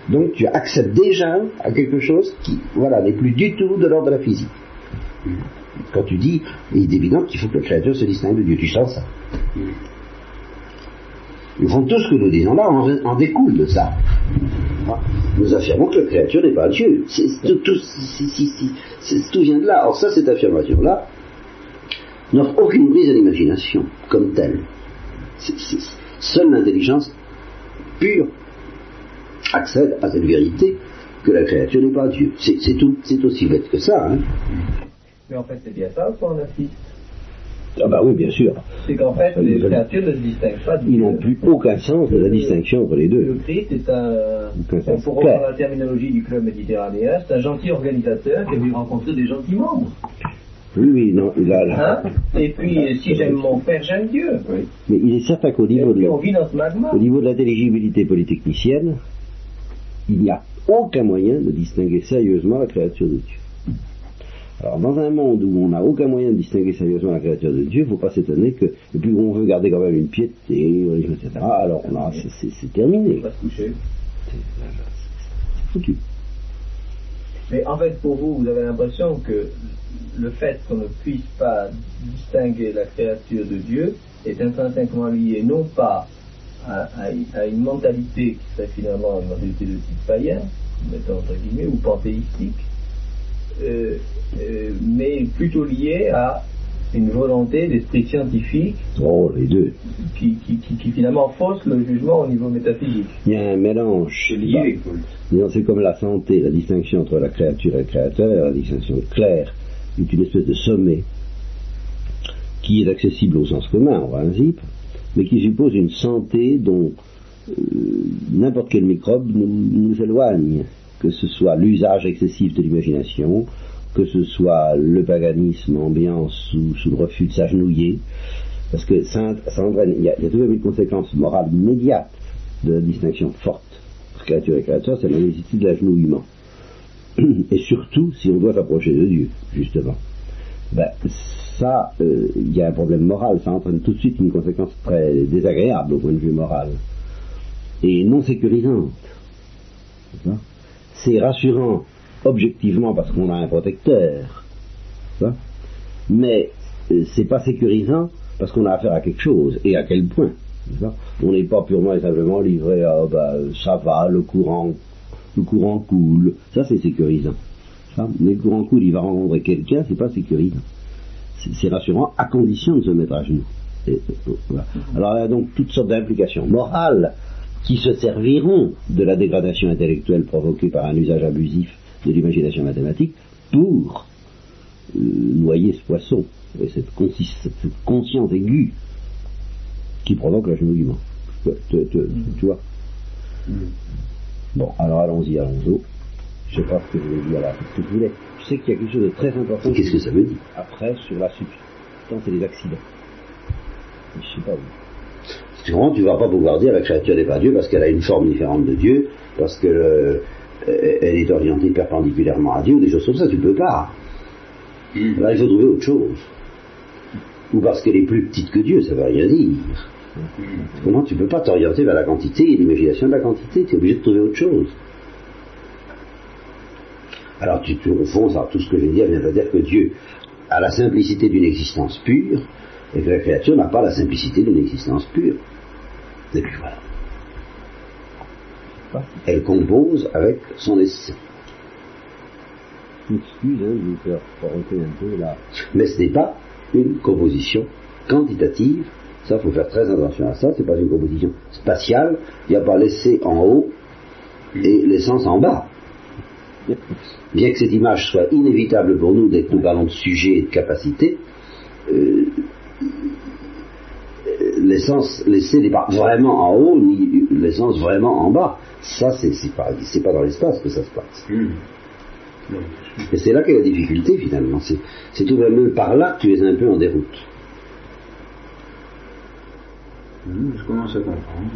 Donc tu acceptes déjà à quelque chose qui, voilà, n'est plus du tout de l'ordre de la physique. Quand tu dis, il est évident qu'il faut que la créature se distingue de Dieu, tu sens ça. Ils font tout ce que nous disons là, en, découle de ça. Nous affirmons que la créature n'est pas Dieu. tout, tout, vient de là. Or ça, cette affirmation-là, n'offre aucune prise à l'imagination comme telle. seule l'intelligence pure accède à cette vérité que la créature n'est pas Dieu. C'est aussi bête que ça. Hein. Mais en fait, c'est bien ça qu'on assiste. Ah bah oui, bien sûr. C'est qu'en fait, les créatures ne se distinguent pas. Ils n'ont plus aucun sens de la distinction entre les deux. Le Christ est un, pour reprendre la terminologie du club méditerranéen, c'est un gentil organisateur qui a vu rencontrer des gentils membres. Oui, oui, non, il a... Hein? Et puis, si j'aime mon père, j'aime Dieu. Oui. Mais il est certain qu'au niveau, de, au niveau de l'intelligibilité polytechnicienne, il n'y a aucun moyen de distinguer sérieusement la créature de Dieu. Alors, dans un monde où on n'a aucun moyen de distinguer sérieusement la créature de Dieu, il ne faut pas s'étonner que, et puis on veut garder quand même une piété, etc., alors c'est terminé. On va se coucher. C'est foutu. Mais en fait, pour vous, vous avez l'impression que le fait qu'on ne puisse pas distinguer la créature de Dieu est intrinsèquement lié non pas à, une mentalité qui serait finalement une mentalité de type païen, mettons entre guillemets, ou panthéistique, euh, euh, mais plutôt lié à une volonté d'esprit scientifique oh, les deux. Qui, qui, finalement fausse le jugement au niveau métaphysique. Il y a un mélange. C'est comme la santé, la distinction entre la créature et le créateur, la distinction claire est une espèce de sommet qui est accessible au sens commun en principe, mais qui suppose une santé dont euh, n'importe quel microbe nous, éloigne, que ce soit l'usage excessif de l'imagination, que ce soit le paganisme ambiant sous, le refus de s'agenouiller, parce que ça, entraîne, il y, a, a toujours une conséquence morale immédiate de la distinction forte entre créature et créateur, c'est la nécessité de l'agenouillement. Et surtout, si on doit s'approcher de Dieu, justement. Ben, ça, euh, il y a un problème moral, ça entraîne tout de suite une conséquence très désagréable au point de vue moral. Et non sécurisante. C'est rassurant objectivement parce qu'on a un protecteur. Mais euh, c'est pas sécurisant parce qu'on a affaire à quelque chose. Et à quel point On n'est pas purement et simplement livré à bah, ça va, le courant le courant coule, ça c'est sécurisant. Mais le courant coule, il va rencontrer quelqu'un, c'est pas sécurisant. C'est rassurant à condition de se mettre à genoux. Euh, Alors il y a donc toutes sortes d'implications morales qui se serviront de la dégradation intellectuelle provoquée par un usage abusif de l'imagination mathématique pour euh, noyer ce poisson, et cette, conscience aiguë qui provoque l'agenouillement. Tu, vois? Mm. Bon, alors allons-y, allons-y. Je sais pas ce que dire là, ce que je sais qu'il y a quelque chose de très important. Qu'est-ce que ça veut dire Après, sur la substance et les accidents. Je sais pas où. Souvent, tu vas pas pouvoir dire la créature n'est pas Dieu parce qu'elle a une forme différente de Dieu, parce qu'elle euh, est orientée perpendiculairement à Dieu, ou des choses comme ça, tu peux pas. Hmm. Là, il faut trouver autre chose. Ou parce qu'elle est plus petite que Dieu, ça ne veut rien dire. Comment tu ne peux pas t'orienter vers la quantité et l'imagination de la quantité, tu es obligé de trouver autre chose. Alors tu, au fond, ça, tout ce que je dire vient à dire que Dieu a la simplicité d'une existence pure et que la créature n'a pas la simplicité d'une existence pure. Et puis voilà. Elle compose avec son essai. Excuse, hein, de vous faire un peu là. Mais ce n'est pas une composition quantitative ça, il faut faire très attention à ça. C'est pas une composition spatiale. Il n'y a pas l'essai en haut et l'essence en bas. Bien que cette image soit inévitable pour nous dès que nous parlons de sujet et de capacité, euh, l'essence, l'essai n'est pas vraiment en haut, ni l'essence vraiment en bas. Ça, c'est, pas, pas dans l'espace que ça se passe. Hmm. Et c'est là qu'est la difficulté finalement. C'est, tout même par là que tu es un peu en déroute. je commence à comprendre.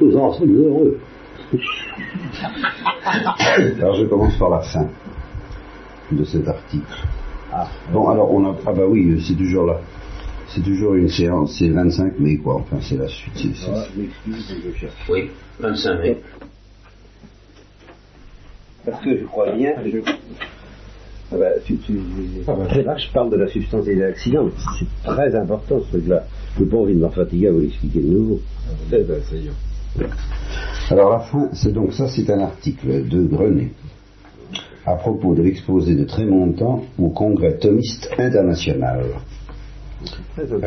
Nous en sommes heureux. <coughs> alors je commence par la fin de cet article. Ah, bon, alors on a. Ah bah oui, c'est toujours là. C'est toujours une séance, c'est 25 mai quoi, enfin c'est la suite. C'est, ah, Oui, 25 mai. Parce que je crois bien, je, ah bah, tu, ah bah, là je parle de la substance et des accidents. C'est très important ce truc-là. Je n'ai pas envie de m'en fatiguer à vous l'expliquer de nouveau. Eh ben, Alors la fin, c'est donc ça, c'est un article de Grenet à propos de l'exposé de très longtemps au congrès thomiste international.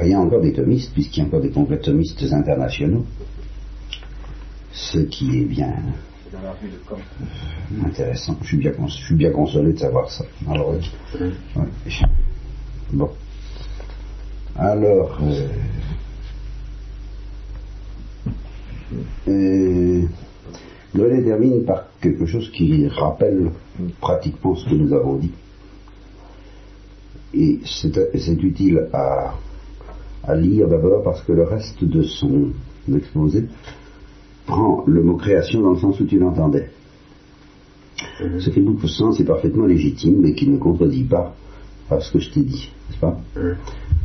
Il y a encore des thomistes, puisqu'il y a encore des congrès thomistes internationaux, ce qui est bien Intéressant. Je suis bien, je suis bien consolé de savoir ça. Alors, Bon. Alors, euh, Noël termine par quelque chose qui rappelle pratiquement ce que nous avons dit. Et c'est utile à, à lire d'abord parce que le reste de son exposé prend le mot création dans le sens où tu l'entendais. Mhm. Ce qui beaucoup de sens est parfaitement légitime, mais qui ne contredit pas à ce que je t'ai dit, n'est-ce pas? Mhm.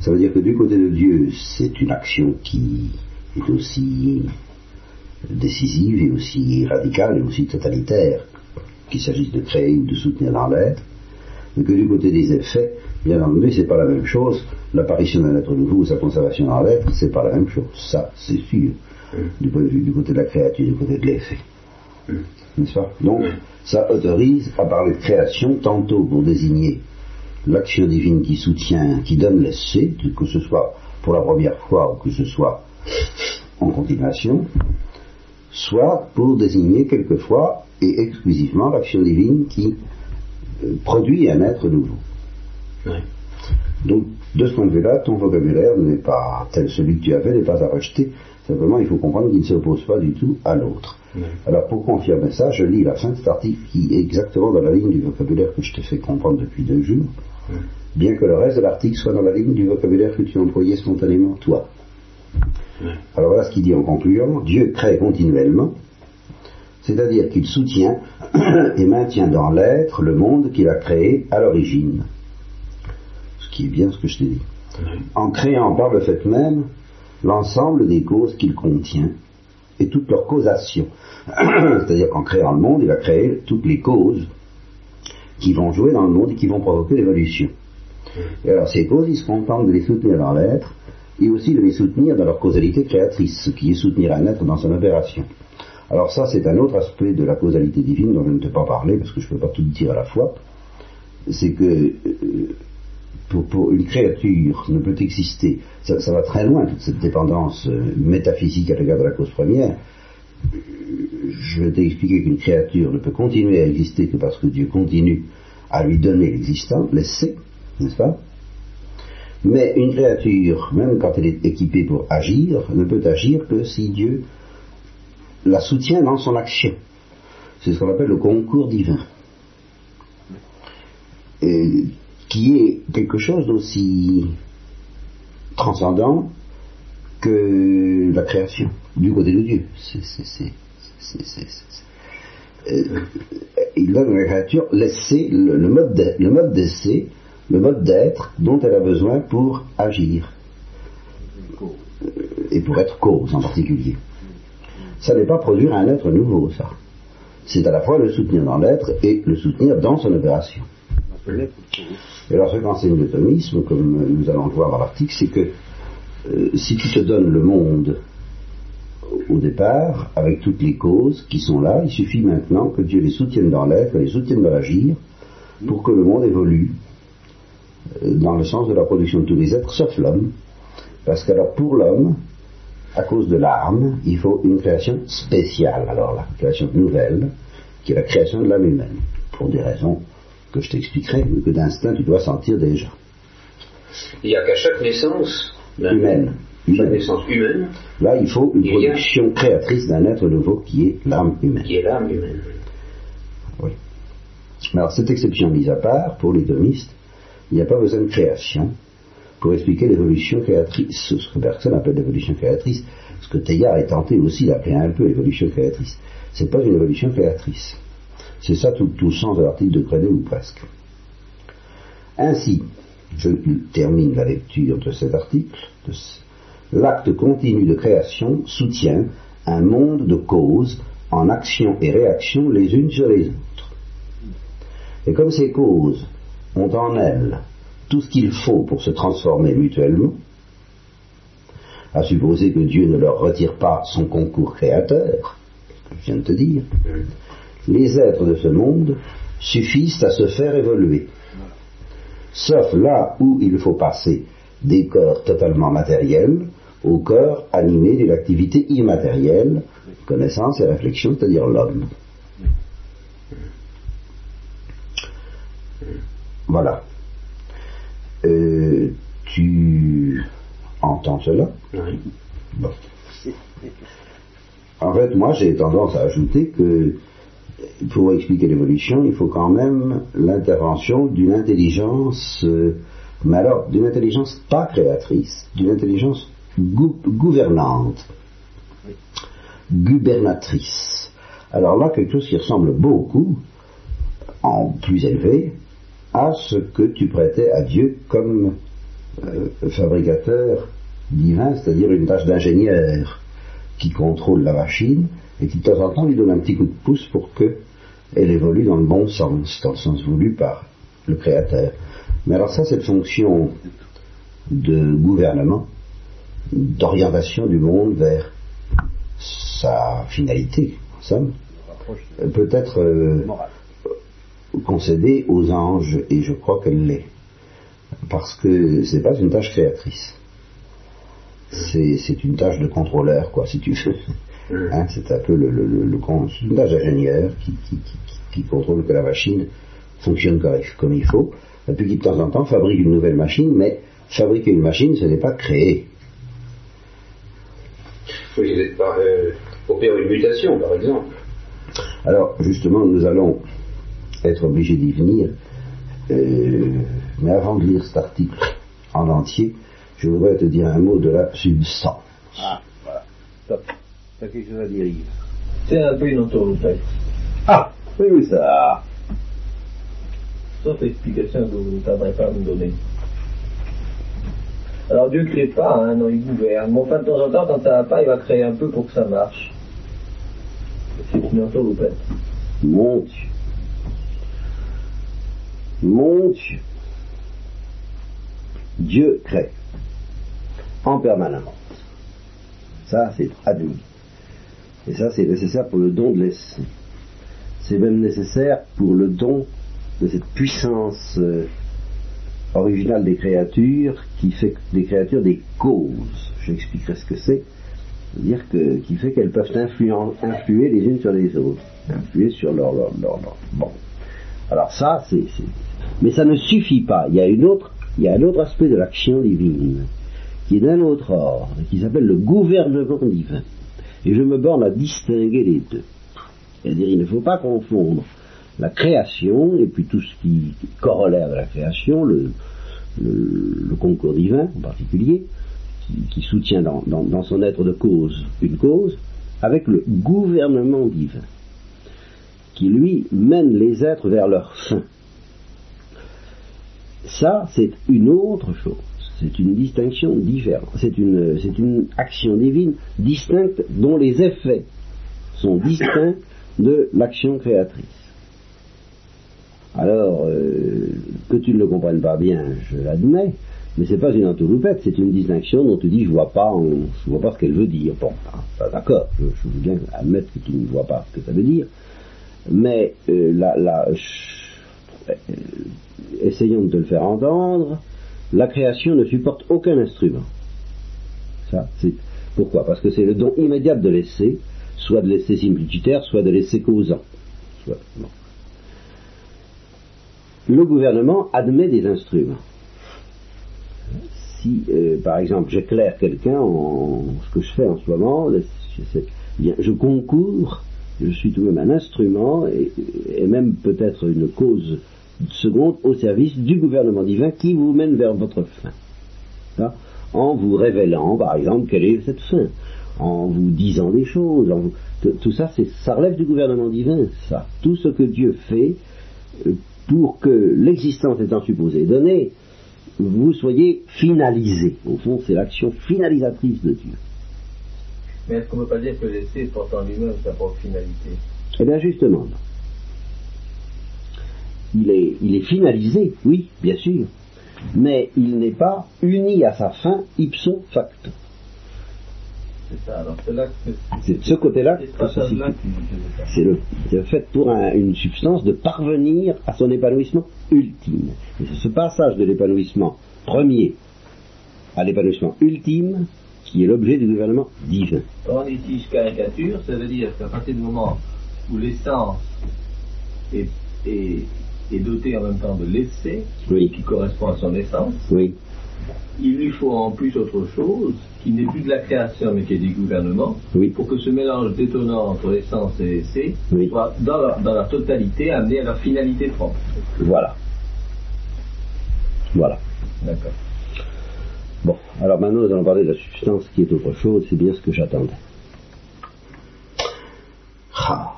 Ça veut dire que du côté de Dieu, c'est une action qui est aussi décisive et aussi radicale et aussi totalitaire, qu'il s'agisse de créer ou de soutenir dans l'être, mais que du côté des effets, bien entendu, c'est pas la même chose. L'apparition d'un être nouveau ou sa conservation dans l'être, c'est pas la même chose. Ça, c'est sûr du point de vue du côté de la créature, du côté de l'effet. N'est-ce pas? Donc, ça autorise à parler de création tantôt pour désigner l'action divine qui soutient, qui donne l'essai, que ce soit pour la première fois ou que ce soit en continuation, soit pour désigner quelquefois et exclusivement l'action divine qui euh, produit un être nouveau. Donc, de ce point de vue-là, ton vocabulaire n'est pas tel celui que tu avais, n'est pas à rejeter, Simplement, il faut comprendre qu'il ne s'oppose pas du tout à l'autre. Alors, pour confirmer ça, je lis la fin de cet article qui est exactement dans la ligne du vocabulaire que je t'ai fait comprendre depuis deux jours, bien que le reste de l'article soit dans la ligne du vocabulaire que tu employais spontanément, toi. Alors voilà ce qu'il dit en concluant. Dieu crée continuellement, c'est-à-dire qu'il soutient <clears throat> et maintient dans l'être le monde qu'il a créé à l'origine. Ce qui est bien ce que je t'ai dit. En créant par le fait même l'ensemble des causes qu'il contient et toutes leurs causations. <clears throat> C'est-à-dire qu'en créant le monde, il a créé toutes les causes qui vont jouer dans le monde et qui vont provoquer l'évolution. Et alors ces causes, il se contente de les soutenir dans l'être et aussi de les soutenir dans leur causalité créatrice, ce qui est soutenir un être dans son opération. Alors ça, c'est un autre aspect de la causalité divine dont je ne t'ai pas parler parce que je ne peux pas tout dire à la fois. C'est que euh, pour, une créature ne peut exister, ça, va très loin, toute cette dépendance euh, métaphysique à l'égard de la cause première. Je vais t'expliquer qu'une créature ne peut continuer à exister que parce que Dieu continue à lui donner l'existence, l'essai, n'est-ce pas? Mais une créature, même quand elle est équipée pour agir, ne peut agir que si Dieu la soutient dans son action. C'est ce qu'on appelle le concours divin. Qui est quelque chose d'aussi transcendant que la création, du côté de Dieu. Euh, il donne à la créature l'essai, le, mode d'essai, le mode d'être dont elle a besoin pour agir. Et pour être cause en particulier. Ça n'est pas produire un être nouveau, ça. C'est à la fois le soutenir dans l'être et le soutenir dans son opération. Et alors ce qu'enseigne le thomisme, comme nous allons le voir dans l'article, c'est que euh, si tu te donnes le monde au départ, avec toutes les causes qui sont là, il suffit maintenant que Dieu les soutienne dans l'être, les soutienne dans l'agir, pour que le monde évolue euh, dans le sens de la production de tous les êtres, sauf l'homme. Parce qu'alors pour l'homme, à cause de l'âme, il faut une création spéciale, alors la création nouvelle, qui est la création de l'âme humaine, pour des raisons que je t'expliquerai, mais que d'instinct tu dois sentir déjà. Il n'y a qu'à chaque naissance humaine, chaque naissance humaine, là il faut une production créatrice d'un être nouveau qui est l'âme humaine. Qui est l'âme humaine. Oui. Alors cette exception mise à part, pour les thomistes, il n'y a pas besoin de création pour expliquer l'évolution créatrice, ce que personne appelle l'évolution créatrice, ce que Teilhard est tenté aussi d'appeler un peu l'évolution créatrice. C'est pas une évolution créatrice. C'est ça tout, le sens de l'article de Crédé ou presque. Ainsi, je termine la lecture de cet article. L'acte continu de création soutient un monde de causes en action et réaction les unes sur les autres. Et comme ces causes ont en elles tout ce qu'il faut pour se transformer mutuellement, à supposer que Dieu ne leur retire pas son concours créateur, je viens de te dire, les êtres de ce monde suffisent à se faire évoluer. Sauf là où il faut passer des corps totalement matériels au corps animé d'une activité immatérielle, connaissance et réflexion, c'est-à-dire l'homme. Voilà. Euh, tu entends cela Oui. Bon. En fait, moi, j'ai tendance à ajouter que pour expliquer l'évolution, il faut quand même l'intervention d'une intelligence, euh, mais alors d'une intelligence pas créatrice, d'une intelligence gouvernante, gubernatrice. Alors là, quelque chose qui ressemble beaucoup, en plus élevé, à ce que tu prêtais à Dieu comme euh, fabricateur divin, c'est-à-dire une tâche d'ingénieur qui contrôle la machine et qui de temps en temps lui donne un petit coup de pouce pour qu'elle évolue dans le bon sens, dans le sens voulu par le Créateur. Mais alors ça, cette fonction de gouvernement, d'orientation du monde vers sa finalité, en somme, peut être euh, concédée aux anges, et je crois qu'elle l'est. Parce que ce n'est pas une tâche créatrice. C'est une tâche de contrôleur, quoi, si tu veux. Hein, c'est un peu le, le, le, le une tâche d'ingénieur qui, qui, qui, qui, contrôle que la machine fonctionne comme il faut, et puis qui de temps en temps fabrique une nouvelle machine, mais fabriquer une machine, ce n'est pas créer. Oui, pas euh, opérer une mutation, par exemple. Alors, justement, nous allons être obligés d'y venir, euh, mais avant de lire cet article en entier, je voudrais te dire un mot de la substance. Ah, voilà. Top. T'as quelque chose à dire, Yves? C'est un peu une entourloupette. Ah, oui, oui, ça. Sauf explication que vous ne tarderez pas à me donner. Alors Dieu ne crée pas, hein, non, il gouverne. Mais enfin, de temps en temps, quand ça va pas, il va créer un peu pour que ça marche. C'est une entourloupette. Mon Dieu. Mon Dieu. Dieu crée en permanence. Ça, c'est admis. Et ça, c'est nécessaire pour le don de l'essai. C'est même nécessaire pour le don de cette puissance euh, originale des créatures qui fait des créatures des causes. J'expliquerai ce que c'est. C'est-à-dire que, qui fait qu'elles peuvent influer les unes sur les autres. Influer sur leur, leur, leur, leur. Bon. Alors ça, c'est. Mais ça ne suffit pas. Il y a une autre, il y a un autre aspect de l'action divine qui est d'un autre ordre, qui s'appelle le gouvernement divin. Et je me borne à distinguer les deux. C'est-à-dire, il ne faut pas confondre la création et puis tout ce qui corollaire de la création, le, le, concours divin en particulier, qui, soutient dans, dans, son être de cause une cause, avec le gouvernement divin, qui lui mène les êtres vers leur fin. Ça, c'est une autre chose. C'est une distinction différente. C'est une, une action divine distincte dont les effets sont distincts de l'action créatrice. Alors, euh, que tu ne le comprennes pas bien, je l'admets, mais c'est pas une entourloupette, c'est une distinction dont tu dis je vois pas, je vois pas ce qu'elle veut dire. Bon, ah, d'accord, je, veux bien admettre que tu ne vois pas ce que ça veut dire, mais euh, la, essayons de te le faire entendre la création ne supporte aucun instrument. Ça, pourquoi? Parce que c'est le don immédiat de l'essai, soit de l'essai simplicitaire, soit de l'essai causant. Le gouvernement admet des instruments. Si, euh, par exemple, j'éclaire quelqu'un en ce que je fais en ce moment, je concours, je suis tout de même un instrument et même peut-être une cause seconde au service du gouvernement divin qui vous mène vers votre fin. en vous révélant, par exemple, quelle est cette fin, en vous disant des choses, tout ça, ça relève du gouvernement divin, ça. Tout ce que Dieu fait euh, pour que l'existence étant supposée donnée, vous soyez finalisé. Au fond, c'est l'action finalisatrice de Dieu. Mais est-ce qu'on ne peut pas dire que l'essai porte en lui-même sa propre finalité? Eh bien, justement, il est, il est finalisé, oui, bien sûr, mais il n'est pas uni à sa fin ipso facto. C'est ça, alors c'est là que c'est ce côté-là que C'est le, le, fait pour une substance de parvenir à son épanouissement ultime. Et c'est ce passage de l'épanouissement premier à l'épanouissement ultime qui est l'objet du gouvernement divin. On ici caricature, ça veut dire qu'à partir du moment où l'essence est, est est doté en même temps de l'essai, Oui. qui correspond à son essence. Oui. Il lui faut en plus autre chose, qui n'est plus de la création mais qui est du gouvernement, Oui. pour que ce mélange détonnant entre essence et essai soit dans la, dans la totalité amené à leur finalité propre. Voilà. Voilà. D'accord. Bon, alors maintenant nous allons parler de la substance qui est autre chose, c'est bien ce que j'attendais. Ah.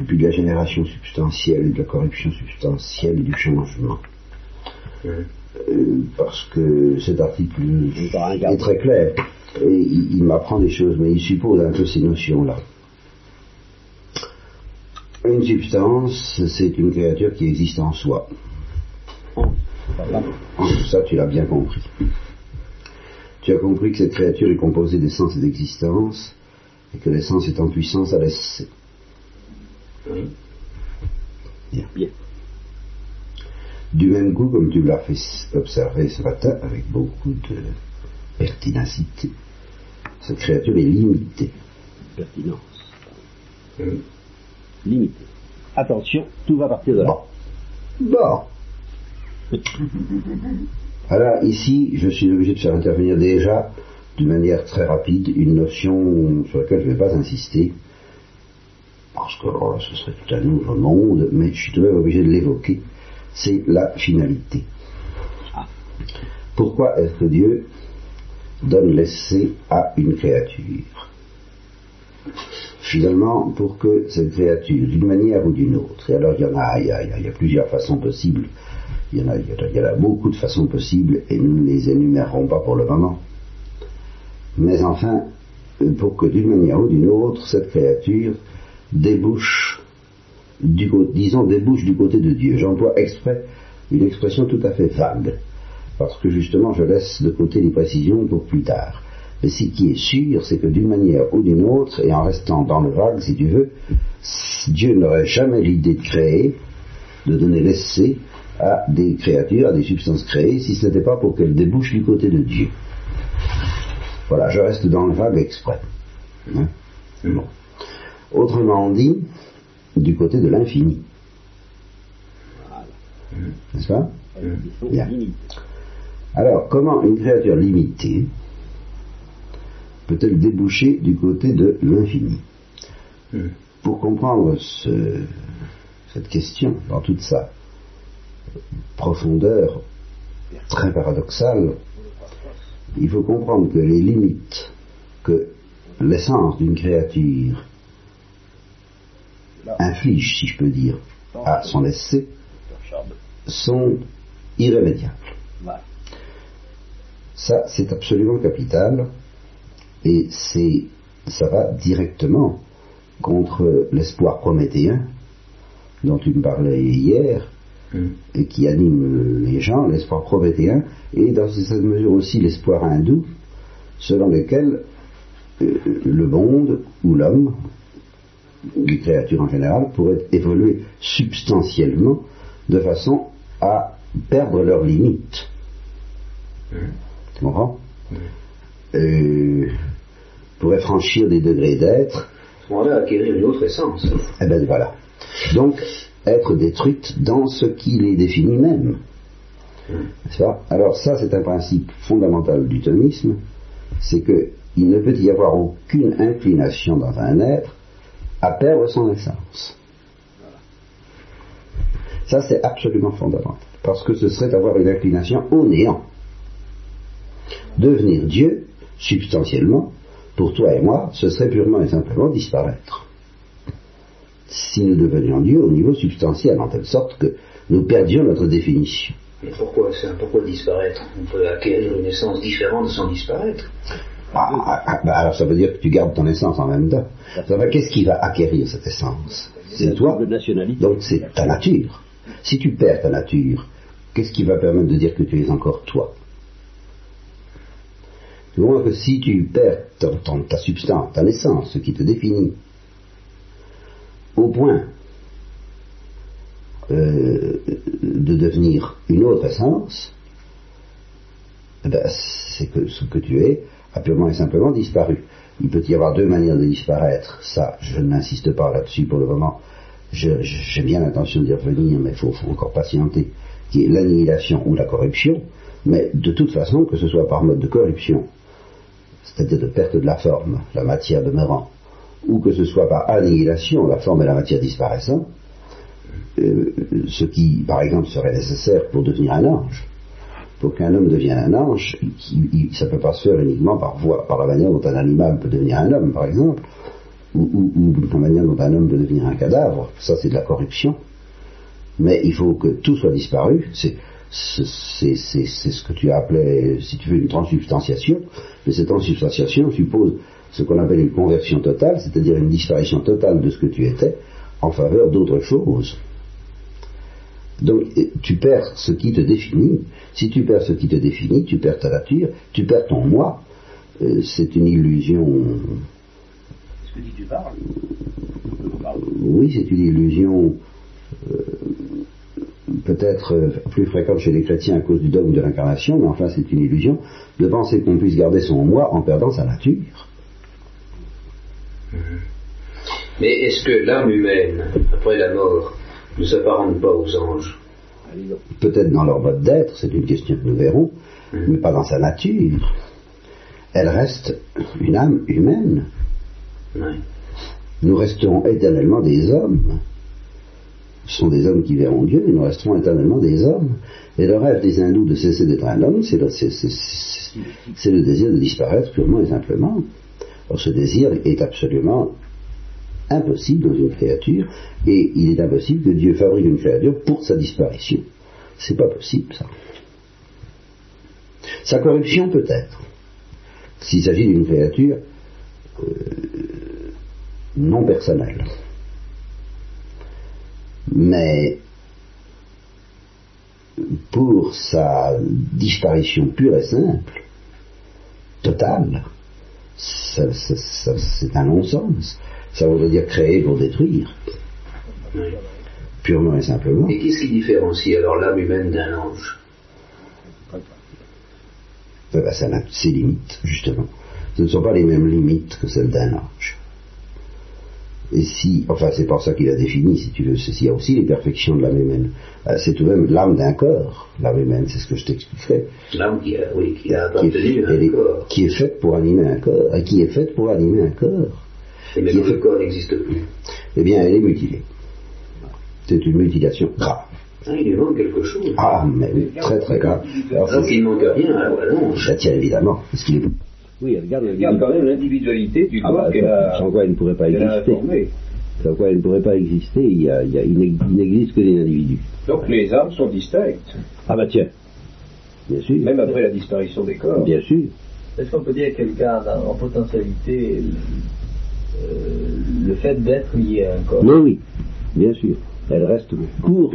Et puis de la génération substantielle, de la corruption substantielle et du changement. Euh, parce que cet article est très clair et il, il m'apprend des choses, mais il suppose un peu ces notions-là. Une substance, c'est une créature qui existe en soi. Ça, tu l'as bien compris. Tu as compris que cette créature est composée d'essence et d'existence, et que l'essence est en puissance à Bien. Bien. Du même coup, comme tu l'as fait observer ce matin avec beaucoup de pertinacité, cette créature est limitée. Pertinence. Limitée. Attention, tout va partir de là. Bon. <laughs> Alors ici, je suis obligé de faire intervenir déjà, d'une manière très rapide, une notion sur laquelle je ne vais pas insister, parce que là, ce serait tout un nouveau monde, mais je suis tout de même obligé de l'évoquer, c'est la finalité. Pourquoi est-ce que Dieu donne l'essai à une créature? Finalement, pour que cette créature, d'une manière ou d'une autre, et alors il y en a, il y a, il y a plusieurs façons possibles, il y, en a, il, y en a, il y en a beaucoup de façons possibles et nous ne les énumérerons pas pour le moment. Mais enfin, pour que d'une manière ou d'une autre, cette créature débouche, du, disons, débouche du côté de Dieu. J'emploie exprès une expression tout à fait vague, parce que justement je laisse de côté les précisions pour plus tard. Mais ce qui est sûr, c'est que d'une manière ou d'une autre, et en restant dans le vague, si tu veux, Dieu n'aurait jamais l'idée de créer, de donner l'essai à des créatures, à des substances créées, si ce n'était pas pour qu'elles débouchent du côté de Dieu. Voilà, je reste dans le vague exprès. Hein. Autrement dit, du côté de l'infini. N'est-ce pas Bien. Alors, comment une créature limitée peut-elle déboucher du côté de l'infini Pour comprendre ce, cette question dans toute sa profondeur très paradoxale, il faut comprendre que les limites que l'essence d'une créature inflige, si je peux dire, à son essai, sont irrémédiables. Ça, c'est absolument capital, et c'est, ça va directement contre l'espoir prométhéen dont tu me parlais hier, et qui anime les gens, l'espoir prométhéen, et dans cette mesure aussi l'espoir hindou, selon lequel euh, le monde ou l'homme, les créatures en général, pourraient évoluer substantiellement de façon à perdre leurs limites. Tu comprends? Euh, Pourraient franchir des degrés d'être. Ce moment-là, acquérir une autre essence. Eh ben voilà. Donc, être détruite dans ce qui les définit même. Alors ça, c'est un principe fondamental du thomisme, c'est qu'il ne peut y avoir aucune inclination dans un être à perdre son essence. Ça, c'est absolument fondamental, parce que ce serait avoir une inclination au néant. Devenir Dieu, substantiellement, pour toi et moi, ce serait purement et simplement disparaître si nous devenions Dieu au niveau substantiel, en telle sorte que nous perdions notre définition. Mais pourquoi Pourquoi disparaître? On peut acquérir une essence différente sans disparaître. Ah, ah, bah alors ça veut dire que tu gardes ton essence en même temps. Qu'est-ce qui va acquérir cette essence? C'est toi. Donc c'est ta nature. Si tu perds ta nature, qu'est-ce qui va permettre de dire que tu es encore toi? Tu vois que si tu perds ton, ton, ta substance, ta naissance, ce qui te définit, au point euh, de devenir une autre essence, eh ben, c'est que ce que tu es a purement et simplement disparu. Il peut y avoir deux manières de disparaître. Ça, je n'insiste pas là-dessus pour le moment. j'ai bien l'intention d'y revenir, mais il faut, encore patienter, qui est l'annihilation ou la corruption, mais de toute façon, que ce soit par mode de corruption, c'est-à-dire de perte de la forme, la matière demeurant, ou que ce soit par annihilation, la forme et la matière disparaissant, euh, ce qui, par exemple, serait nécessaire pour devenir un ange. Qu'un homme devienne un ange, ça ne peut pas se faire uniquement par, par la manière dont un animal peut devenir un homme, par exemple, ou, la manière dont un homme peut devenir un cadavre. Ça, c'est de la corruption. Mais il faut que tout soit disparu. C'est ce que tu appelais, si tu veux, une transsubstantiation. Mais cette transsubstantiation suppose ce qu'on appelle une conversion totale, c'est-à-dire une disparition totale de ce que tu étais en faveur d'autre chose. Donc tu perds ce qui te définit. Si tu perds ce qui te définit, tu perds ta nature, tu perds ton moi. Euh, c'est une illusion. Est-ce que tu parles? Oui, c'est une illusion euh, peut-être euh, plus fréquente chez les chrétiens à cause du dogme de l'incarnation, mais enfin c'est une illusion de penser qu'on puisse garder son moi en perdant sa nature. Mais est-ce que l'âme humaine, après la mort, ne s'apparente pas aux anges Peut-être dans leur mode d'être, c'est une question que nous verrons, hum. mais pas dans sa nature. Elle reste une âme humaine. Nous resterons éternellement des hommes. Ce sont des hommes qui verront Dieu, mais nous resterons éternellement des hommes. Et le rêve des hindous de cesser d'être un homme, c'est le, le, désir de disparaître purement et simplement. Or, ce désir est absolument impossible dans une créature, et il est impossible que Dieu fabrique une créature pour sa disparition. C'est pas possible, ça. Sa corruption peut-être, s'il s'agit d'une créature euh, non personnelle. Mais pour sa disparition pure et simple, totale, c'est un non-sens. Ça voudrait dire créer pour détruire. Purement et simplement. Et qu'est-ce qui différencie alors l'âme humaine d'un ange? Ben, ben, Ça a ses limites, justement. Ce ne sont pas les mêmes limites que celles d'un ange. Et si, enfin c'est pour ça qu'il a défini, si tu veux, il y a aussi les perfections de l'âme humaine. Euh, c'est tout de même l'âme d'un corps, l'âme humaine, c'est ce que je t'expliquerai. L'âme qui a, oui, qui a qui est, un corps. Qui est faite pour animer un corps, et qui est faite pour animer un corps. Et même le corps n'existe plus. Eh bien, elle est mutilée. C'est une mutilation grave. Ah, il lui manque quelque chose. Ah, mais très très grave. Alors, Donc il ne manque rien. Ça tient évidemment, parce qu'il est oui, elle garde, quand même l'individualité du ah, corps bah, Sans quoi elle ne pourrait pas exister. Sans quoi elle ne pourrait pas exister, il, n'existe que des individus. Donc les âmes sont distinctes. Ah bah tiens, bien sûr. Même après la disparition des corps. Bien sûr. Est-ce qu'on peut dire qu'elle garde en potentialité fait d'être lié à un corps Non, oui, bien sûr. Elle reste pour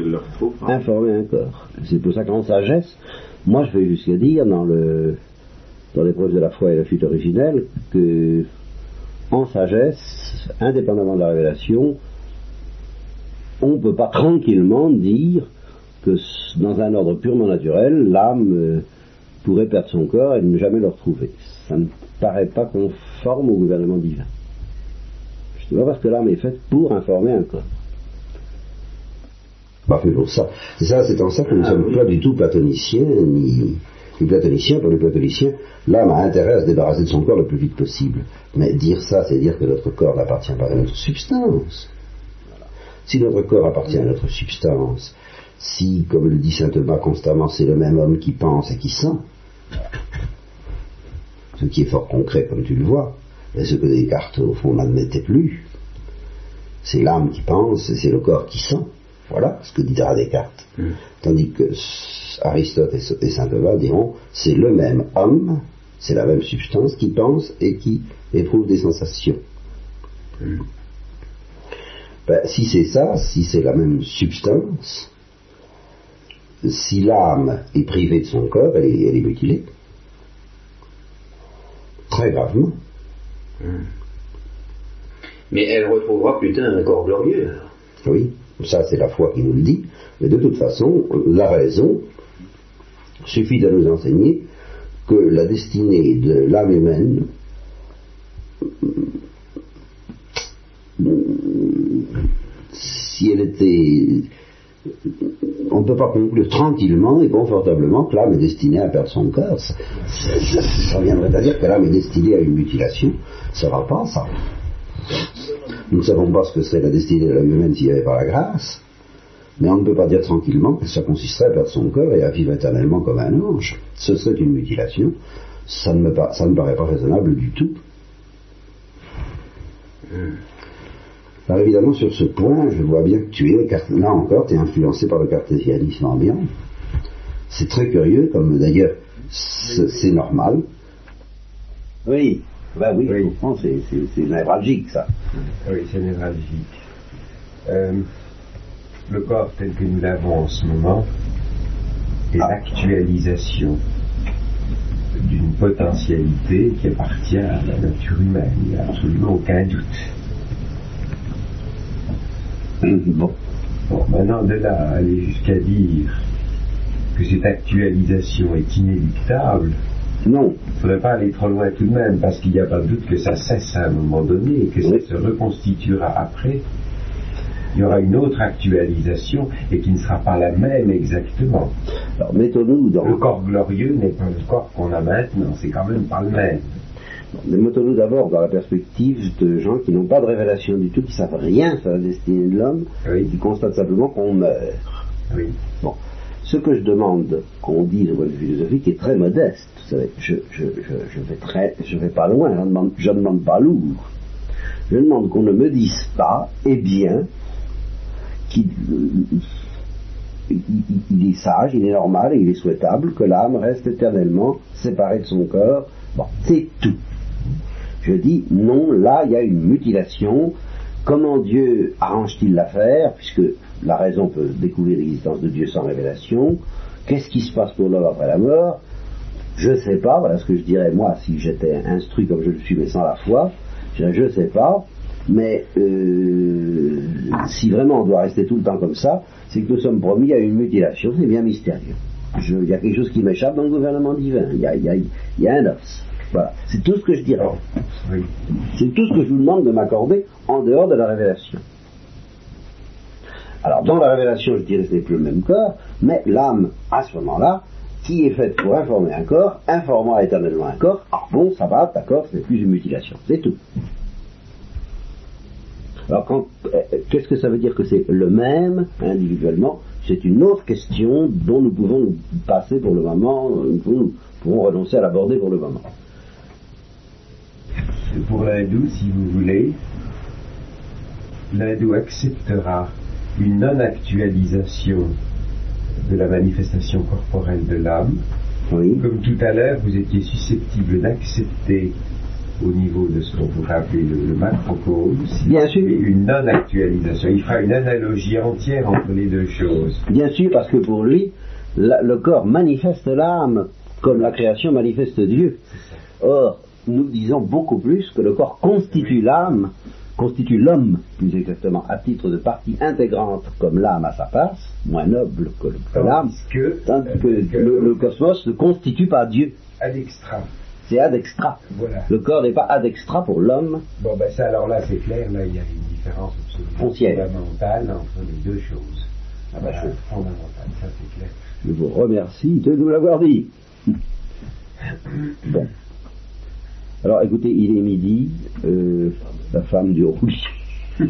informer un corps. C'est pour ça qu'en sagesse, moi je vais jusqu'à dire dans le dans l'épreuve de la foi et la fuite originelle que, en sagesse, indépendamment de la révélation, on ne peut pas tranquillement dire que dans un ordre purement naturel, l'âme euh, pourrait perdre son corps et ne jamais le retrouver. Ça ne paraît pas conforme au gouvernement divin. Ne pas parce que l'âme est faite pour informer un corps. Pas fait pour ça. C'est ça, c'est en ça que nous ne ah sommes pas du tout platoniciens ni, les platoniciens, pour les platoniciens, l'âme a intérêt à se débarrasser de son corps le plus vite possible. Mais dire ça, c'est dire que notre corps n'appartient pas à notre substance. Si notre corps appartient à notre substance, si, comme le dit saint Thomas constamment, c'est le même homme qui pense et qui sent, ce qui est fort concret comme tu le vois, ce que Descartes au fond n'admettait plus, c'est l'âme qui pense et c'est le corps qui sent. Voilà ce que dira Descartes. Mm. Tandis que Aristote et saint Thomas diront c'est le même homme, c'est la même substance qui pense et qui éprouve des sensations. Mm. Ben, si c'est ça, si c'est la même substance, si l'âme est privée de son corps, elle est, mutilée. Très gravement. Mm. Mais elle retrouvera plus tard un corps glorieux. Oui. Ça, c'est la foi qui nous le dit. Mais de toute façon, la raison suffit de nous enseigner que la destinée de l'âme humaine si elle était on ne peut pas conclure tranquillement et confortablement que l'âme est destinée à perdre son cœur. Ça, viendrait à dire que l'âme est destinée à une mutilation. Ça ne va pas, ça. Nous ne savons pas ce que serait la destinée de l'âme humaine s'il n'y avait pas la grâce. Mais on ne peut pas dire tranquillement que ça consisterait à perdre son cœur et à vivre éternellement comme un ange. Ce serait une mutilation. Ça ne me, ça ne me paraît pas raisonnable du tout. Alors évidemment, sur ce point, je vois bien que tu es, là encore, tu es influencé par le cartésianisme ambiant. C'est très curieux, comme d'ailleurs, c'est normal. Oui, bah oui, oui. c'est névralgique, ça. Oui, c'est névralgique. Euh, le corps tel que nous l'avons en ce moment est ah. l'actualisation d'une potentialité qui appartient à la nature humaine. Il n'y a absolument aucun doute. Bon. bon, maintenant de là aller jusqu'à dire que cette actualisation est inéluctable, non. Il ne faudrait pas aller trop loin tout de même, parce qu'il n'y a pas de doute que ça cesse à un moment donné et que ça se reconstituera après. Il y aura une autre actualisation et qui ne sera pas la même exactement. Alors mettons-nous dans... Le corps glorieux n'est pas le corps qu'on a maintenant, c'est quand même pas le même. Mais mettons-nous d'abord dans la perspective de gens qui n'ont pas de révélation du tout, qui savent rien sur la destinée de l'homme, qui constatent simplement qu'on meurt. Oui. Bon. Ce que je demande qu'on dise au point de vue philosophique est très modeste. Vous savez, je, je, je, vais très, je vais pas loin, je ne demande, je demande pas lourd. Je demande qu'on ne me dise pas, eh bien, qu'il il, est sage, il est normal et il est souhaitable que l'âme reste éternellement séparée de son corps. Bon, c'est tout. Je dis non, là il y a une mutilation. Comment Dieu arrange-t-il l'affaire, puisque la raison peut découvrir l'existence de Dieu sans révélation? Qu'est-ce qui se passe pour l'homme après la mort? Je ne sais pas, voilà ce que je dirais moi si j'étais instruit comme je le suis mais sans la foi. Je ne sais pas, mais euh, si vraiment on doit rester tout le temps comme ça, c'est que nous sommes promis à une mutilation, c'est bien mystérieux. il y a quelque chose qui m'échappe dans le gouvernement divin, il y il y a un os. Voilà. C'est tout ce que je dirais. C'est tout ce que je vous demande de m'accorder en dehors de la révélation. Alors, dans la révélation, je dirais que ce n'est plus le même corps, mais l'âme, à ce moment-là, qui est faite pour informer un corps, informant éternellement un corps, ah bon, ça va, d'accord, ce n'est plus une mutilation. C'est tout. Alors, euh, qu'est-ce que ça veut dire que c'est le même individuellement? C'est une autre question dont nous pouvons nous passer pour le moment, nous pouvons renoncer à l'aborder pour le moment pour l'hindou, si vous voulez, l'hindou acceptera une non-actualisation de la manifestation corporelle de l'âme. Oui. Comme tout à l'heure, vous étiez susceptible d'accepter au niveau de ce qu'on pourrait appeler le, macrocosme, Bien sûr. une non-actualisation. Il fera une analogie entière entre les deux choses. Bien sûr, parce que pour lui, le corps manifeste l'âme comme la création manifeste Dieu. Or, nous disons beaucoup plus que le corps constitue l'âme, constitue l'homme, plus exactement, à titre de partie intégrante, comme l'âme à sa place, moins noble que, l'âme, tandis que, le, cosmos ne constitue pas Dieu. Ad extra. C'est ad extra. Voilà. Le corps n'est pas ad extra pour l'homme. Bon, ben ça, alors là, c'est clair, là, il y a une différence foncière fondamentale entre les deux choses. Ah ben, fondamentale, ça c'est clair. Je vous remercie de nous l'avoir dit. bon. Alors écoutez, il est midi, euh, la femme du rouge. <laughs>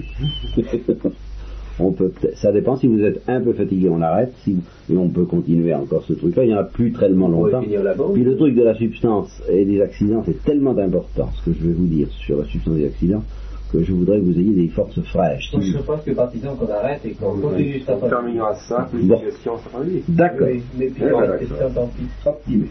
on peut ça dépend si vous êtes un peu fatigué, on arrête, si, et on peut continuer encore ce truc-là. Il n'y en a plus tellement longtemps. Puis le truc de la substance et des accidents, c'est tellement important, ce que je vais vous dire sur la substance des accidents, que je voudrais que vous ayez des forces fraîches. Si je pense que partisan qu'on arrête et qu'on continue juste. On terminera ça, bon. D'accord. Oui, mais puis, ouais, on va tant pis.